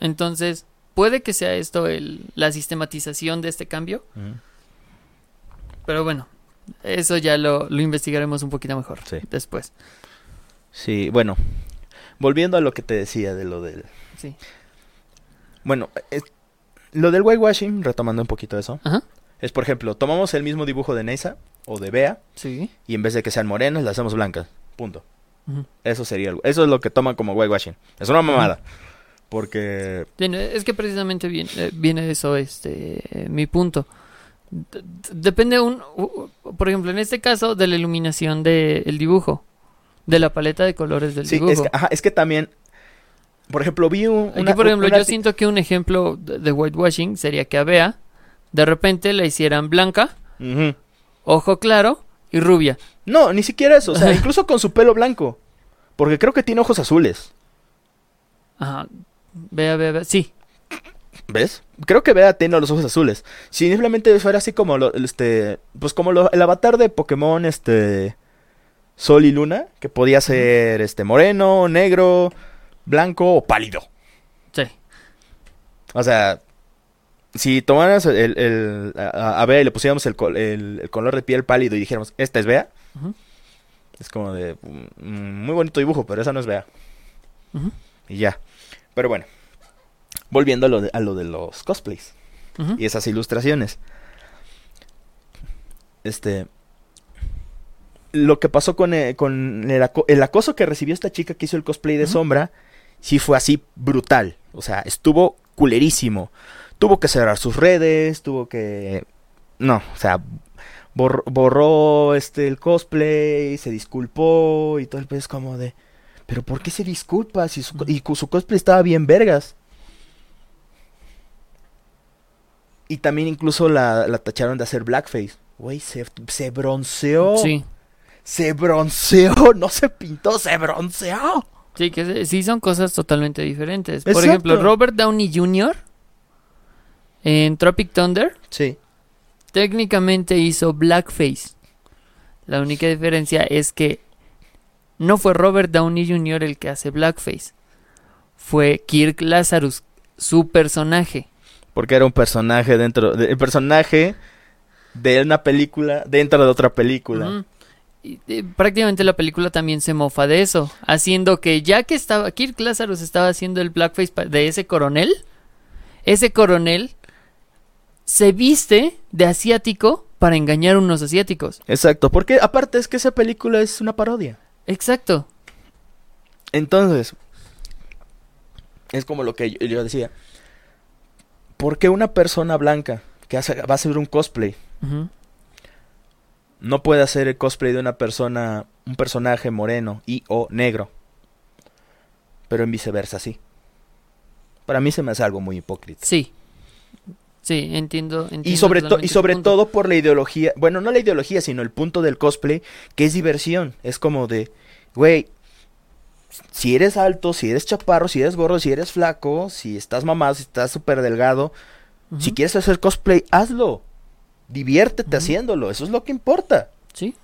Entonces, puede que sea esto el, la sistematización de este cambio. Mm. Pero bueno, eso ya lo, lo investigaremos un poquito mejor Sí. después. Sí, bueno, volviendo a lo que te decía de lo del... Sí. Bueno, es- lo del whitewashing, retomando un poquito eso, Ajá. es por ejemplo, tomamos el mismo dibujo de Neisa o de Bea Sí. y en vez de que sean morenas, las hacemos blancas. Punto. Eso sería algo. Eso es lo que toman como whitewashing. Es una mamada. Porque Bien, es que precisamente viene, eh, viene eso, este, eh, mi punto. D- depende un, por ejemplo, en este caso, de la iluminación del dibujo, de la paleta de colores del sí, dibujo. es que, ajá, es que también, por ejemplo, vi un... Aquí, una- por ejemplo, una yo siento que un ejemplo de, whitewashing sería que a Bea, de repente la hicieran blanca, ojo claro y rubia. No, ni siquiera eso. O sea, (laughs) incluso con su pelo blanco. Porque creo que tiene ojos azules. Ajá. Bea, Bea, Bea. Sí, ¿Ves? Creo que Bea tiene los ojos azules. Si simplemente fuera así como lo, este, pues como lo- el avatar de Pokémon, este, Sol y Luna, que podía ser, este, moreno, negro, blanco o pálido. sí. O sea, si tomaras el, el- a, a Bea y le pusiéramos el, el- el color de piel pálido y dijéramos, esta es Bea, es como de, mm, muy bonito dibujo, pero esa no es Bea. Y ya. Pero bueno, volviendo a lo de, a lo de los cosplays. Y esas ilustraciones. Este. Lo que pasó con, eh, con el, aco- el acoso que recibió esta chica que hizo el cosplay de sombra, sí fue así brutal. O sea, estuvo culerísimo. Tuvo que cerrar sus redes, tuvo que. No, o sea, bor- borró este el cosplay, se disculpó y todo el pedo es como de. Pero ¿por qué se disculpa? Si su, y su cosplay estaba bien vergas. Y también incluso la, la tacharon de hacer blackface. Güey, se, se bronceó. Sí. Se bronceó. (laughs) No se pintó, se bronceó. Sí, que sí son cosas totalmente diferentes. Por ejemplo, Robert Downey Jr. en Tropic Thunder Sí. técnicamente hizo blackface. La única diferencia es que no fue Robert Downey Jr. el que hace blackface. Fue Kirk Lazarus, su personaje. Porque era un personaje dentro. De, el personaje de una película dentro de otra película. Eh, prácticamente la película también se mofa de eso, haciendo que ya que estaba Kirk Lazarus estaba haciendo el blackface de ese coronel, ese coronel se viste de asiático para engañar a unos asiáticos. Exacto. Porque aparte es que esa película es una parodia. Exacto. Entonces, es como lo que yo, yo decía. ¿Por qué una persona blanca que hace- va a hacer un cosplay. No puede hacer el cosplay de una persona, un personaje moreno y o negro? Pero en viceversa, sí. Para mí se me hace algo muy hipócrita. Sí. Sí, entiendo. entiendo Y sobre, to- y sobre todo por la ideología, bueno, no la ideología, sino el punto del cosplay, que es diversión. Es como de, güey, si eres alto, si eres chaparro, si eres gordo, si eres flaco, si estás mamado, si estás súper delgado, si quieres hacer cosplay, hazlo. Diviértete haciéndolo, eso es lo que importa. Sí.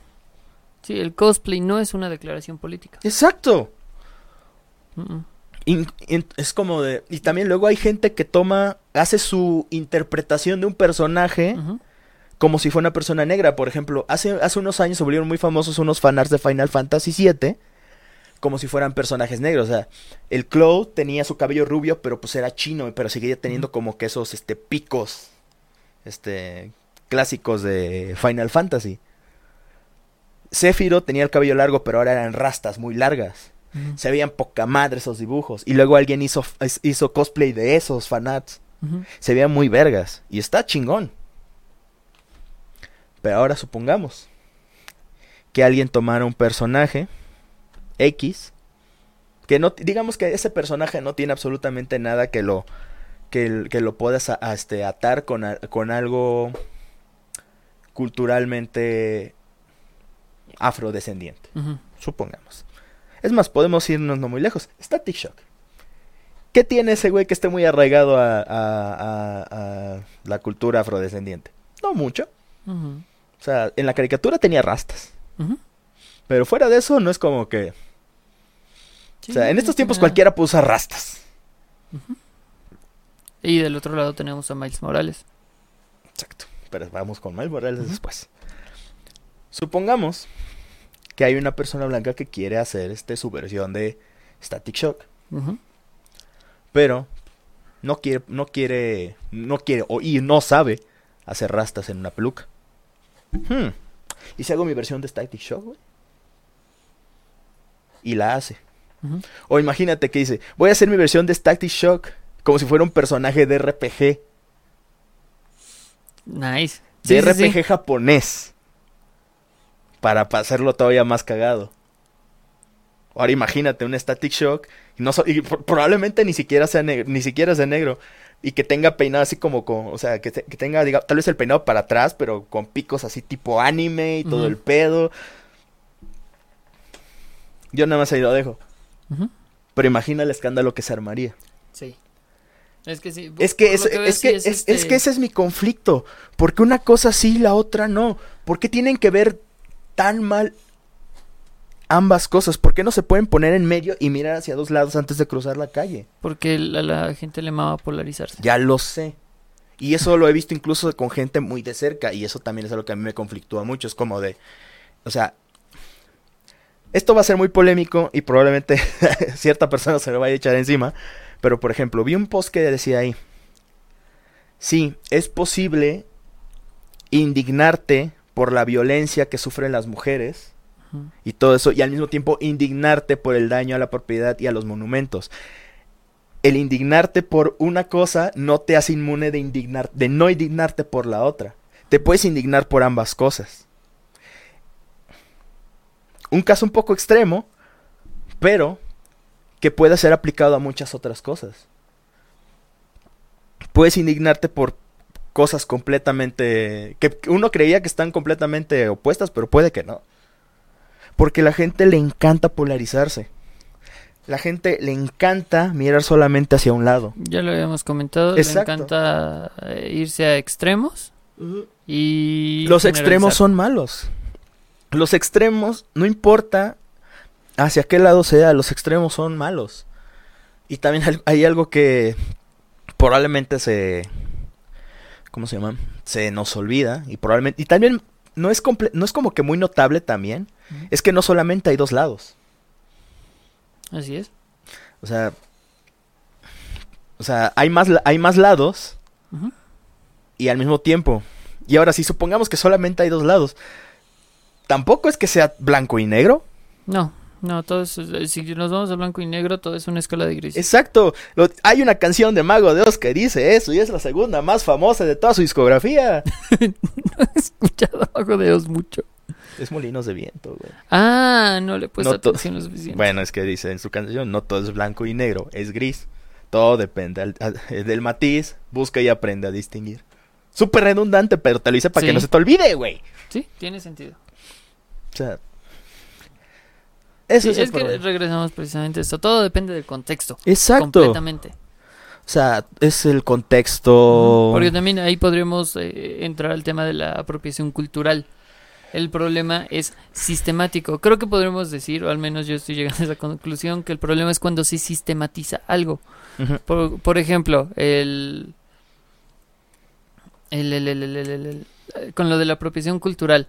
Sí, el cosplay no es una declaración política. Exacto. In- in- es como de... Y también luego hay gente que toma, hace su interpretación de un personaje como si fuera una persona negra. Por ejemplo, hace, hace unos años se volvieron muy famosos unos fanarts de Final Fantasy VII como si fueran personajes negros. O sea, el Cloud tenía su cabello rubio, pero pues era chino, pero seguía teniendo como que esos este, picos este, clásicos de Final Fantasy. Sephiroth tenía el cabello largo, pero ahora eran rastas muy largas. Se veían poca madre esos dibujos. Y luego alguien hizo, hizo cosplay de esos fanats. Se veían muy vergas. Y está chingón. Pero ahora supongamos que alguien tomara un personaje X. Que no, digamos que ese personaje no tiene absolutamente nada que lo, que, lo puedas a- a, este, atar con, a- con algo culturalmente afrodescendiente. Supongamos. Es más, podemos irnos no muy lejos. Static Shock. ¿Qué tiene ese güey que esté muy arraigado a, a- a- a la cultura afrodescendiente? No mucho. O sea, en la caricatura tenía rastas. Pero fuera de eso, no es como que. Sí, o sea, en estos sí, tiempos cualquiera puede usar rastas. Y del otro lado tenemos a Miles Morales. Exacto. Pero vamos con Miles Morales después. Supongamos que hay una persona blanca que quiere hacer este, su versión de Static Shock. Pero no quiere, no quiere, no quiere o y no sabe hacer rastas en una peluca. Hmm. ¿Y si hago mi versión de Static Shock, güey? Y la hace. O imagínate que dice, voy a hacer mi versión de Static Shock como si fuera un personaje de RPG. Nice. De Sí. RPG japonés. Para pa- hacerlo todavía más cagado. Ahora imagínate un Static Shock. Y, no so- y pro- probablemente ni siquiera sea negro, ni siquiera sea negro. Y que tenga peinado así como con. O sea, que, te- que tenga, diga, tal vez el peinado para atrás, pero con picos así tipo anime y todo el pedo. Yo nada más ahí lo dejo. Pero imagina el escándalo que se armaría. Sí. Es que sí. Es que, es, veo, es que, es, este- es que ese es mi conflicto. Porque una cosa sí y la otra no. ¿Por qué tienen que ver tan mal ambas cosas? ¿Por qué no se pueden poner en medio y mirar hacia dos lados antes de cruzar la calle? Porque la, la gente le mama polarizarse. Ya lo sé. Y eso lo he visto incluso con gente muy de cerca. Y eso también es algo que a mí me conflictúa mucho. Es como de. O sea. Esto va a ser muy polémico y probablemente (laughs) cierta persona se lo vaya a echar encima. Pero por ejemplo, vi un post que decía ahí. Sí, es posible indignarte por la violencia que sufren las mujeres y todo eso, y al mismo tiempo indignarte por el daño a la propiedad y a los monumentos. El indignarte por una cosa no te hace inmune de indignar, de no indignarte por la otra. Te puedes indignar por ambas cosas. Un caso un poco extremo, pero que puede ser aplicado a muchas otras cosas. Puedes indignarte por cosas completamente que uno creía que están completamente opuestas, pero puede que no. Porque la gente le encanta polarizarse. La gente le encanta mirar solamente hacia un lado. Ya lo habíamos comentado. Exacto. Le encanta eh, irse a extremos y. Los extremos son malos. Los extremos, no importa hacia qué lado sea, los extremos son malos. Y también hay- algo que probablemente se... ¿Cómo se llama? Se nos olvida. Y probablemente... Y también no es, comple- no es como que muy notable también. Es que no solamente hay dos lados. Así es. O sea... O sea, hay más, hay más lados y al mismo tiempo. Y ahora, si supongamos que solamente hay dos lados, tampoco es que sea blanco y negro. No, no, todo es. eh, Si nos vamos a blanco y negro, todo es una escala de grises. Exacto. Lo- hay una canción de Mago de Oz que dice eso y es la segunda más famosa de toda su discografía. (laughs) no he escuchado algo de Dios mucho. es Molinos de Viento, güey. Ah, no le he puesto No atención lo suficiente. Bueno, es que dice en su canción, no todo es blanco y negro, es gris. Todo depende al- al- del matiz, busca y aprende a distinguir. Súper redundante, pero te lo hice para Sí. que no se te olvide, güey. Sí, tiene sentido. O sea... Eso Sí, es, es, que problema. regresamos precisamente a esto. Todo depende del contexto. Exacto. Completamente. O sea, es el contexto. Porque también ahí podríamos eh, entrar al tema de la apropiación cultural. El problema es sistemático. Creo que podríamos decir, o al menos yo estoy llegando a esa conclusión, que el problema es cuando se sistematiza algo. Por, por ejemplo, el el, el, el, el, con lo de la apropiación cultural,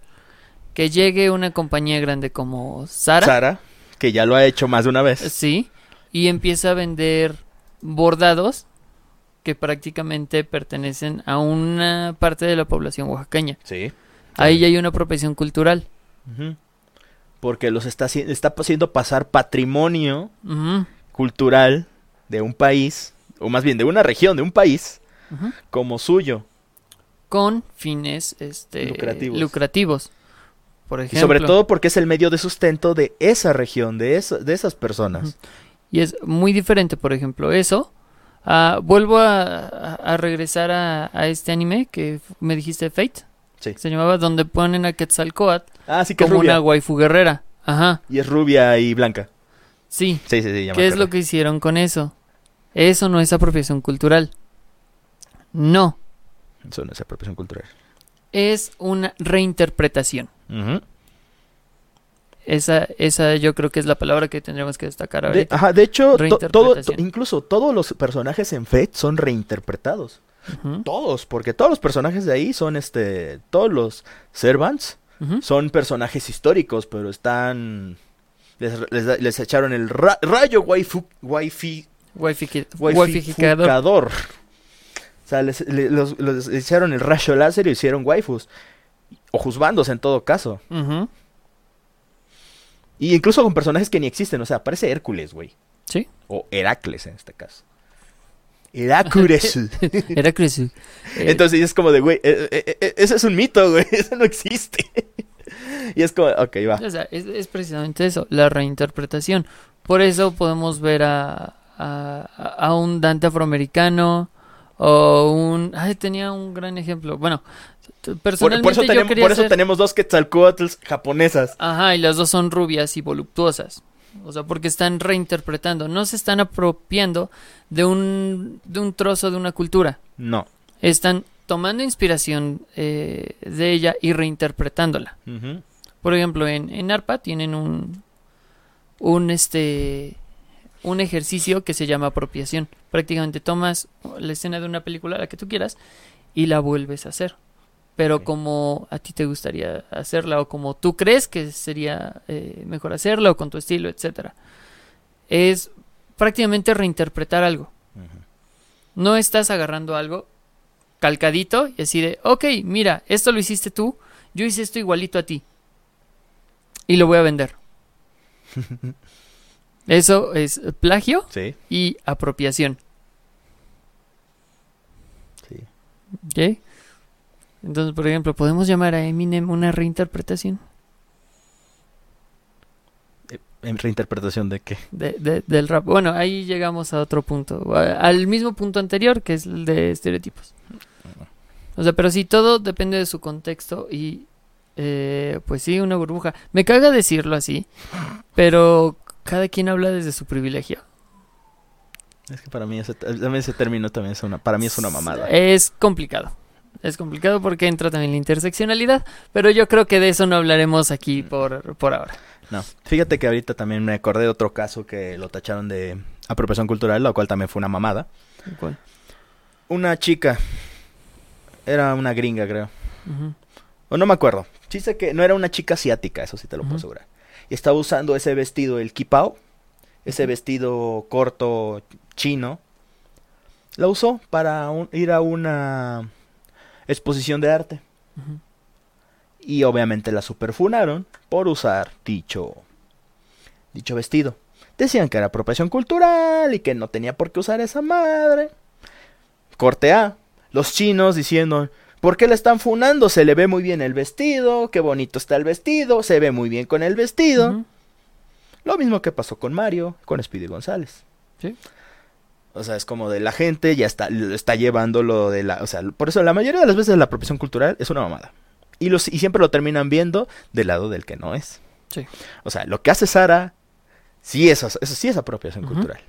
que llegue una compañía grande como Sara, Sara, que ya lo ha hecho más de una vez. sí, y empieza a vender bordados que prácticamente pertenecen a una parte de la población oaxaqueña. Sí. Ahí ya hay una apropiación cultural. Porque los está, está haciendo pasar patrimonio cultural de un país, o más bien de una región, de un país, como suyo. Con fines este, Lucrativos. lucrativos. Por Y ejemplo. sobre todo porque es el medio de sustento de esa región, de, esa- de esas personas. Y es muy diferente, por ejemplo, eso. Ah, vuelvo a, regresar a, a este anime que me dijiste Fate. Sí. Se llamaba donde ponen a Quetzalcoatl Ah, sí que es como rubia. una waifu guerrera. Ajá, Y es rubia y blanca. sí. Sí, sí, sí. ya me ¿Qué es lo que hicieron con eso? Eso no es apropiación cultural. No, Eso no es apropiación cultural. Es una reinterpretación. Esa, esa yo creo que es la palabra que tendríamos que destacar De, ahorita. ajá, de hecho, todo, incluso todos los personajes en Fate son reinterpretados. Todos, porque todos los personajes de ahí son este. Todos los servants son personajes históricos, pero están. Les, les- les echaron el ra- rayo waifu, waifi, waifificador. O sea, les, le- los- los echaron el rayo láser y hicieron waifus. O juzbandos en todo caso. Y incluso con personajes que ni existen. O sea, parece Hércules, güey. Sí, O Heracles en este caso. Heracles. (laughs) era Cresu. Eh, Entonces es como de, güey, eh, eh, eh, ese es un mito, güey. (laughs) Eso no existe. y es como, ok, va. O sea, es, es precisamente eso, la reinterpretación. Por eso podemos ver a, a, a un Dante afroamericano o un... Ay, tenía un gran ejemplo. Bueno, Por, personalmente por eso, yo tenemos, quería por eso hacer- tenemos dos Quetzalcoatls japonesas. Ajá, y las dos son rubias y voluptuosas. O sea, porque están reinterpretando, no se están apropiando de un, de un trozo de una cultura. No. Están tomando inspiración eh, de ella y reinterpretándola. Por ejemplo, en, en ARPA tienen un, un, este, un ejercicio que se llama apropiación. Prácticamente tomas la escena de una película, la que tú quieras, y la vuelves a hacer. Pero como a ti te gustaría hacerla o como tú crees que sería eh, mejor hacerla o con tu estilo, etcétera. Es prácticamente reinterpretar algo. No estás agarrando algo calcadito y así de, ok, mira, esto lo hiciste tú, yo hice esto igualito a ti. Y lo voy a vender. (laughs) Eso es plagio Sí, y apropiación. sí. ¿Ok? Entonces, por ejemplo, ¿podemos llamar a Eminem una reinterpretación ¿En reinterpretación de qué? de, de- del rap? Bueno, ahí llegamos a otro punto, al mismo punto anterior, que es el de estereotipos. O sea, pero sí, todo depende de su contexto y, eh, pues sí, una burbuja. Me caga decirlo así, pero cada quien habla desde su privilegio. Es que para mí ese, ese término también es una, para mí es una mamada. Es complicado. Es complicado porque entra también la interseccionalidad, pero yo creo que de eso no hablaremos aquí por, por ahora. No, fíjate que ahorita también me acordé de otro caso que lo tacharon de apropiación cultural, lo cual también fue una mamada. ¿Cuál? Una chica, era una gringa creo, o no me acuerdo. Sí sé que no era una chica asiática, eso sí te lo puedo asegurar. Y estaba usando ese vestido, el kipao, ese vestido corto chino. La usó para un- ir a una exposición de arte. Y obviamente la superfunaron por usar dicho, dicho vestido. Decían que era apropiación cultural y que no tenía por qué usar esa madre. Corte A. Los chinos diciendo, ¿por qué le están funando? Se le ve muy bien el vestido, qué bonito está el vestido, se ve muy bien con el vestido. Lo mismo que pasó con Mario, con Speedy González. Sí. O sea, es como de la gente ya está, está llevando lo de la... O sea, por eso la mayoría de las veces la apropiación cultural es una mamada. Y, los, y siempre lo terminan viendo del lado del que no es. Sí. O sea, lo que hace Sara, sí es, eso sí es apropiación cultural.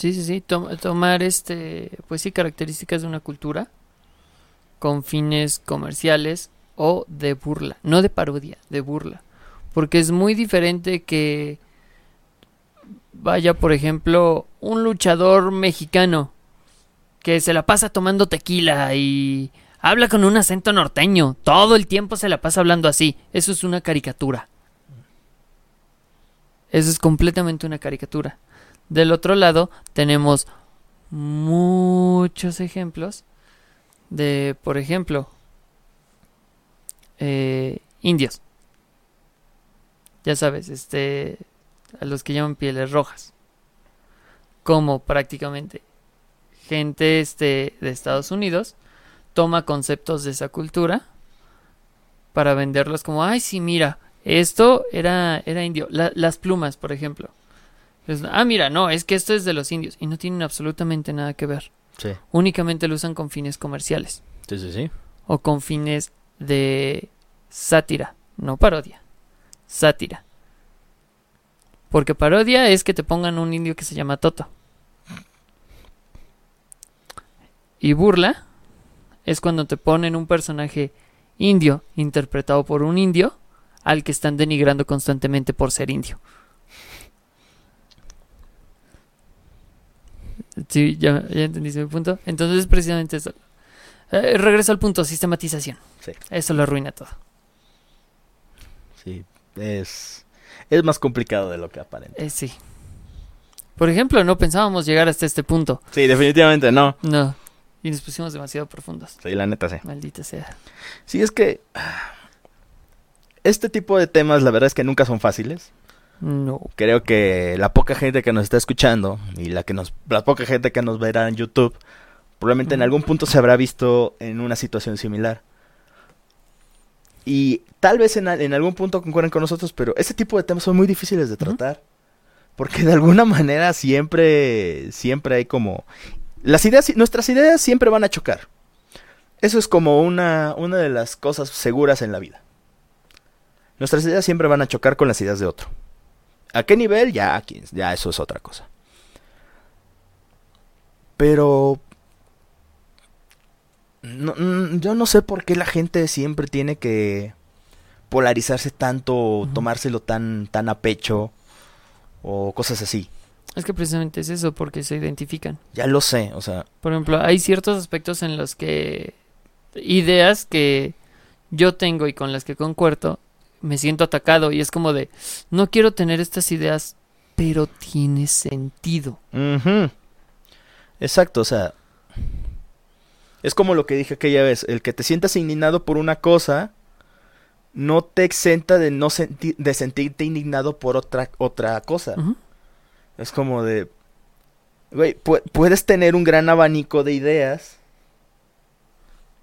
Sí, sí, sí. tom- tomar este, pues sí, características de una cultura con fines comerciales o de burla, no de parodia, de burla. Porque es muy diferente que vaya, por ejemplo, un luchador mexicano que se la pasa tomando tequila y Habla con un acento norteño. Todo el tiempo se la pasa hablando así. Eso es una caricatura. Eso es completamente una caricatura. Del otro lado tenemos muchos ejemplos de, por ejemplo, eh, indios. Ya sabes, este, a los que llaman pieles rojas. Como prácticamente gente este, de Estados Unidos toma conceptos de esa cultura para venderlos como, ay, sí, mira, esto era, era indio. La- las plumas, por ejemplo. Es, ah, mira, no, es que esto es de los indios. Y no tienen absolutamente nada que ver. Sí, Únicamente lo usan con fines comerciales. sí, sí, sí. O con fines de sátira. No parodia. Sátira. Porque parodia es que te pongan un indio que se llama Toto. Y burla es cuando te ponen un personaje indio interpretado por un indio al que están denigrando constantemente por ser indio. Sí, ya, ya entendiste mi punto. Entonces, precisamente eso. Eh, regreso al punto, sistematización. Sí. Eso lo arruina todo. Sí, es, es más complicado de lo que aparenta. Eh, sí. Por ejemplo, no pensábamos llegar hasta este punto. Sí, definitivamente no. No. Y nos pusimos demasiado profundos. Sí, la neta sí. Maldita sea. Sí, es que ah, este tipo de temas la verdad es que nunca son fáciles. No. Creo que la poca gente que nos está escuchando y la que nos la poca gente que nos verá en YouTube probablemente en algún punto se habrá visto en una situación similar. Y tal vez en, al- en algún punto concuerden con nosotros, pero ese tipo de temas son muy difíciles de tratar. Porque de alguna manera siempre, siempre hay como... Las ideas, nuestras ideas siempre van a chocar. Eso es como una, una de las cosas seguras en la vida. Nuestras ideas siempre van a chocar con las ideas de otro. ¿A qué nivel? Ya, ya eso es otra cosa. Pero... no- mm, yo no sé por qué la gente siempre tiene que polarizarse tanto, o Ujú. tomárselo tan, tan a pecho o cosas así. Es que precisamente es eso, porque se identifican. Ya lo sé, o sea, Por ejemplo, hay ciertos aspectos en los que ideas que yo tengo y con las que concuerdo, me siento atacado y es como de, no quiero tener estas ideas, pero tiene sentido. Exacto, o sea. Es como lo que dije aquella vez. El que te sientas indignado por una cosa no te exenta de no senti- de sentirte indignado por otra, otra cosa. Es como de. Güey, pu- puedes tener un gran abanico de ideas.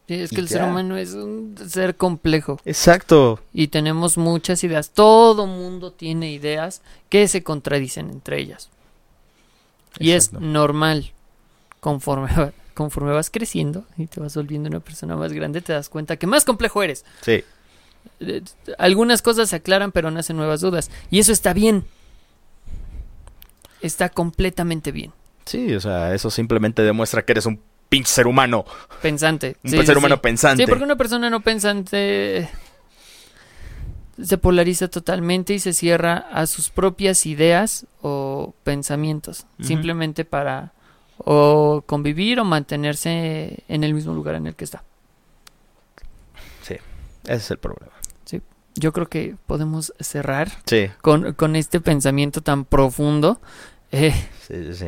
Sí, es que el ser humano es un ser complejo Exacto. y tenemos muchas ideas. Todo mundo tiene ideas que se contradicen entre ellas. Y es normal. Conforme, conforme vas creciendo y te vas volviendo una persona más grande, te das cuenta que más complejo eres. Sí. Eh, Algunas cosas se aclaran, pero nacen nuevas dudas. Y eso está bien. Está completamente bien. Sí, o sea, eso simplemente demuestra que eres un pinche ser humano. Pensante. Un Sí, ser sí, humano sí. pensante. Sí, porque una persona no pensante se polariza totalmente y se cierra a sus propias ideas o pensamientos, simplemente para o convivir o mantenerse en el mismo lugar en el que está. Ese es el problema. Yo creo que podemos cerrar Sí, con, con este pensamiento tan profundo, eh, sí, sí. sí.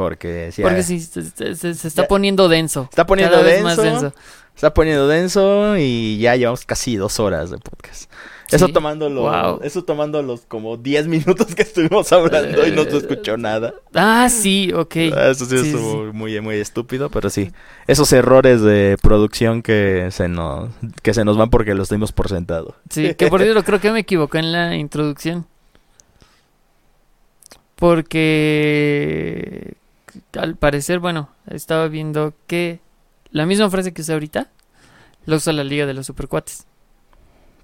Porque sí, porque sí, se, se- se- se está Ya. poniendo denso. Está poniendo cada vez más denso. denso. está poniendo denso y ya llevamos casi dos horas de podcast. Eso Sí. los, Wow. eso tomando los como 10 minutos que estuvimos hablando y no se escuchó nada. Ah, sí, ok. Ah, Eso sí, Sí, sí, estuvo muy, muy estúpido, pero sí. Esos errores de producción que se nos, que se nos van porque los dimos por sentado. Sí, que por cierto creo que me equivoqué en la introducción. Porque al parecer, bueno, estaba viendo que la misma frase que usé ahorita la usa la Liga de los Supercuates.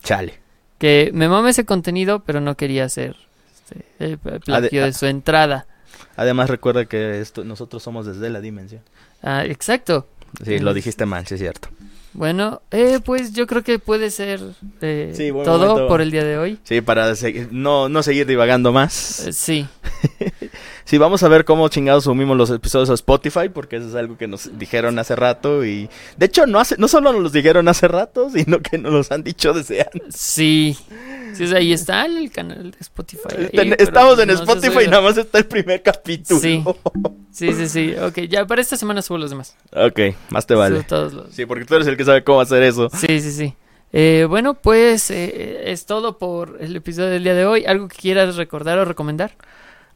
Chale. Que me mame ese contenido, pero no quería hacer este, el plagio de su entrada. Además recuerda que esto, nosotros somos desde la dimensión. Ah, exacto. Sí, lo dijiste mal, sí es cierto. Bueno, eh, pues yo creo que puede ser eh, Sí, todo momento. por el día de hoy. Sí, para seguir- no, no seguir divagando más. Eh, sí, (laughs) Sí, vamos a ver cómo chingados subimos los episodios a Spotify, porque eso es algo que nos dijeron hace rato y... De hecho, no, hace, no solo nos los dijeron hace rato, (laughs) sino que nos los han dicho desde antes. Sí. Sí, o sea, ahí está el canal de Spotify. ahí, Ten- pero Estamos en no Spotify y nada más está el primer capítulo. Sí. Sí, sí, sí. Ok, ya para esta semana subo los demás. ok, más te vale. Todos los... Sí, porque tú eres el que sabe cómo hacer eso. Sí, sí, sí. Eh, bueno, pues eh, es todo por el episodio del día de hoy. ¿Algo que quieras recordar o recomendar?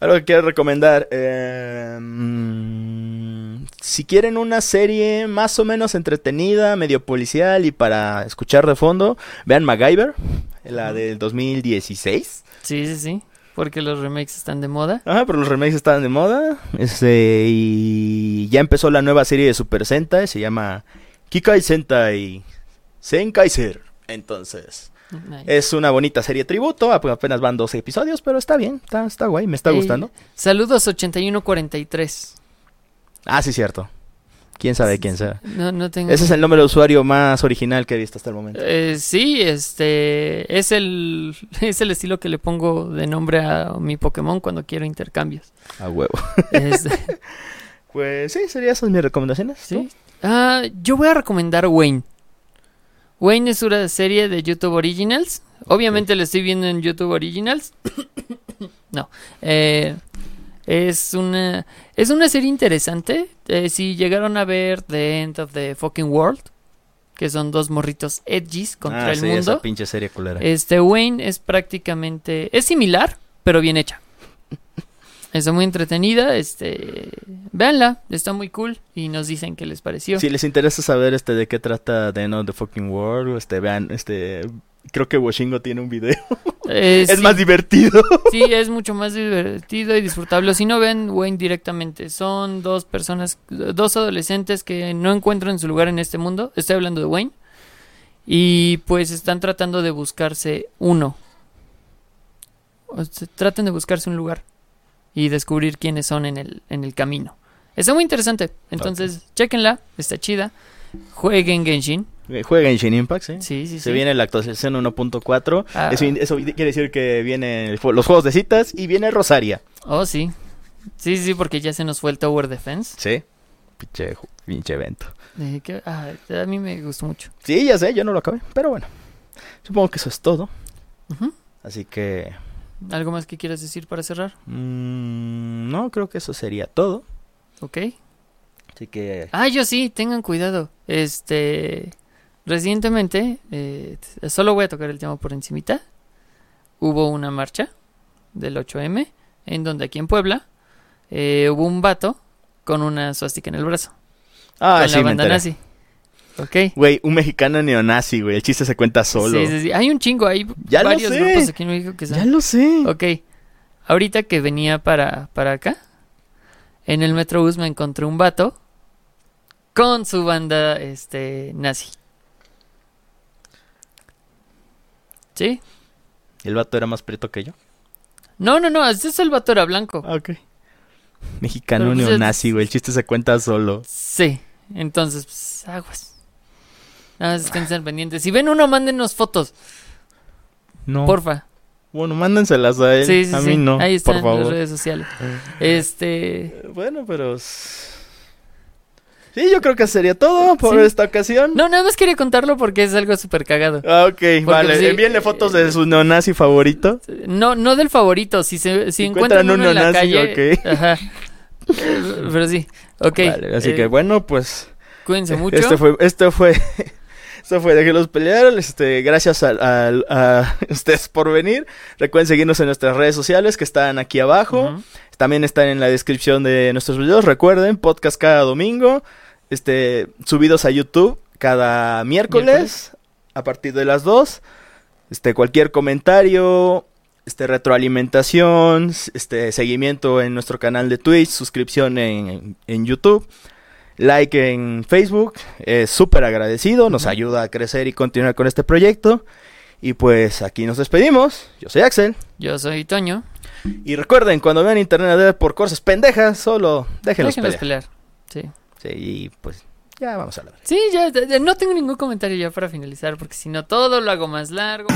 Algo que quiero recomendar. eh, si quieren una serie más o menos entretenida, medio policial y para escuchar de fondo, vean MacGyver, la del 2016. Sí, sí, sí. Porque los remakes están de moda. Ajá, pero los remakes están de moda. Este, y ya empezó la nueva serie de Super Sentai, se llama Kikai Sentai Senkaiser. Entonces, Nice. es una bonita serie tributo, ap- apenas van 12 episodios, pero está bien, está, está guay, me está Eh, gustando. Saludos 8143. Ah, sí, cierto. Quién sabe quién sea. No, no tengo. Ese es el nombre de usuario más original que he visto hasta el momento. Eh, sí, este es el (laughs) es el estilo que le pongo de nombre a mi Pokémon cuando quiero intercambios. A huevo. Este, (laughs) Pues sí, serían esas mis recomendaciones. sí. Ah, yo voy a recomendar Wayne. Wayne es una serie de YouTube Originals. Obviamente la estoy viendo en YouTube Originals. (coughs) no. Eh, es una es una serie interesante. Eh, si llegaron a ver The End of the Fucking World, que son dos morritos edgys contra Ah, el sí, mundo. esa pinche serie culera. Este Wayne es prácticamente es similar, pero bien hecha. Está muy entretenida, este, véanla, está muy cool y nos dicen qué les pareció. Si les interesa saber este de qué trata The End of the Fucking World, este vean, este creo que Washingo tiene un video. (laughs) Eh, es sí, más divertido. sí, es mucho más divertido y disfrutable. Si no ven Wayne directamente, son dos personas, dos adolescentes que no encuentran su lugar en este mundo. Estoy hablando de Wayne y pues están tratando de buscarse uno. O sea, tratan de buscarse un lugar y descubrir quiénes son en el, en el camino. Está muy interesante. Entonces, chequenla, está chida. Jueguen Genshin. Juega en Shin Impact, ¿sí? Sí, sí, sí. Se viene la actualización 1.4. Ah. Eso, eso quiere decir que vienen los juegos de citas y viene Rosaria. Oh, sí. Sí, sí, porque ya se nos fue el Tower Defense. Sí. Pinche, pinche evento. Eh, que- ah, a mí me gustó mucho. Sí, ya sé, yo no lo acabé, pero bueno. Supongo que eso es todo. Así que... ¿Algo más que quieras decir para cerrar? mm, no, creo que eso sería todo. ¿Ok? Así que... Ah, yo sí, tengan cuidado. Este, recientemente, eh, solo voy a tocar el tema por encimita. Hubo una marcha del 8M en donde aquí en Puebla eh, hubo un vato con una suástica en el brazo. Ah, con sí, la banda nazi. ¿Ok? Güey, un mexicano neonazi, güey. El chiste se cuenta solo. Sí, sí, sí. Hay un chingo, hay Ya lo varios sé. grupos aquí en México que son. Ya lo sé. Ok. Ahorita que venía para, para acá, en el Metrobús me encontré un vato con su banda este nazi. ¿Sí? ¿El vato era más prieto que yo? No, no, no, ese es el vato era blanco. Ah, ok. Mexicano Pero, pues, neonazi, güey. El chiste se cuenta solo. Sí. Entonces, pues, aguas. Nada más estén al pendiente. Si ven uno, mándenos fotos, No. porfa. Bueno, mándenselas a él. Sí, sí, a sí. mí no. Ahí están por favor. en las redes sociales. Este. Eh, Bueno, pero... Sí, yo creo que sería todo por Sí. esta ocasión. No, nada más quería contarlo porque es algo súper cagado. Ah, ok, vale. sí, Envíenle fotos de su neonazi favorito. No, no del favorito. Si se si encuentran, encuentran uno en la calle, ok. (laughs) ajá. Eh, Pero sí, ok. Vale, así eh, que bueno, pues... cuídense mucho. Este fue, este fue, esto fue Déjenlos pelear. Este, gracias a, a- (laughs) a ustedes por venir. Recuerden seguirnos en nuestras redes sociales que están aquí abajo. También están en la descripción de nuestros videos. Recuerden, podcast cada domingo. Este, subidos a YouTube cada miércoles, Miércoles. a partir de las 2. Este, cualquier comentario, este, retroalimentación, este, seguimiento en nuestro canal de Twitch, suscripción en, en YouTube, like en Facebook, es súper agradecido, nos ayuda a crecer y continuar con este proyecto. Y pues aquí nos despedimos. Yo soy Axel. Yo soy Toño. Y recuerden, cuando vean internet por cosas pendejas, solo déjenlos, Déjenlos pelear. pelear. Sí. Sí, y pues ya vamos a la Sí, ya, ya no tengo ningún comentario ya para finalizar porque si no todo lo hago más largo.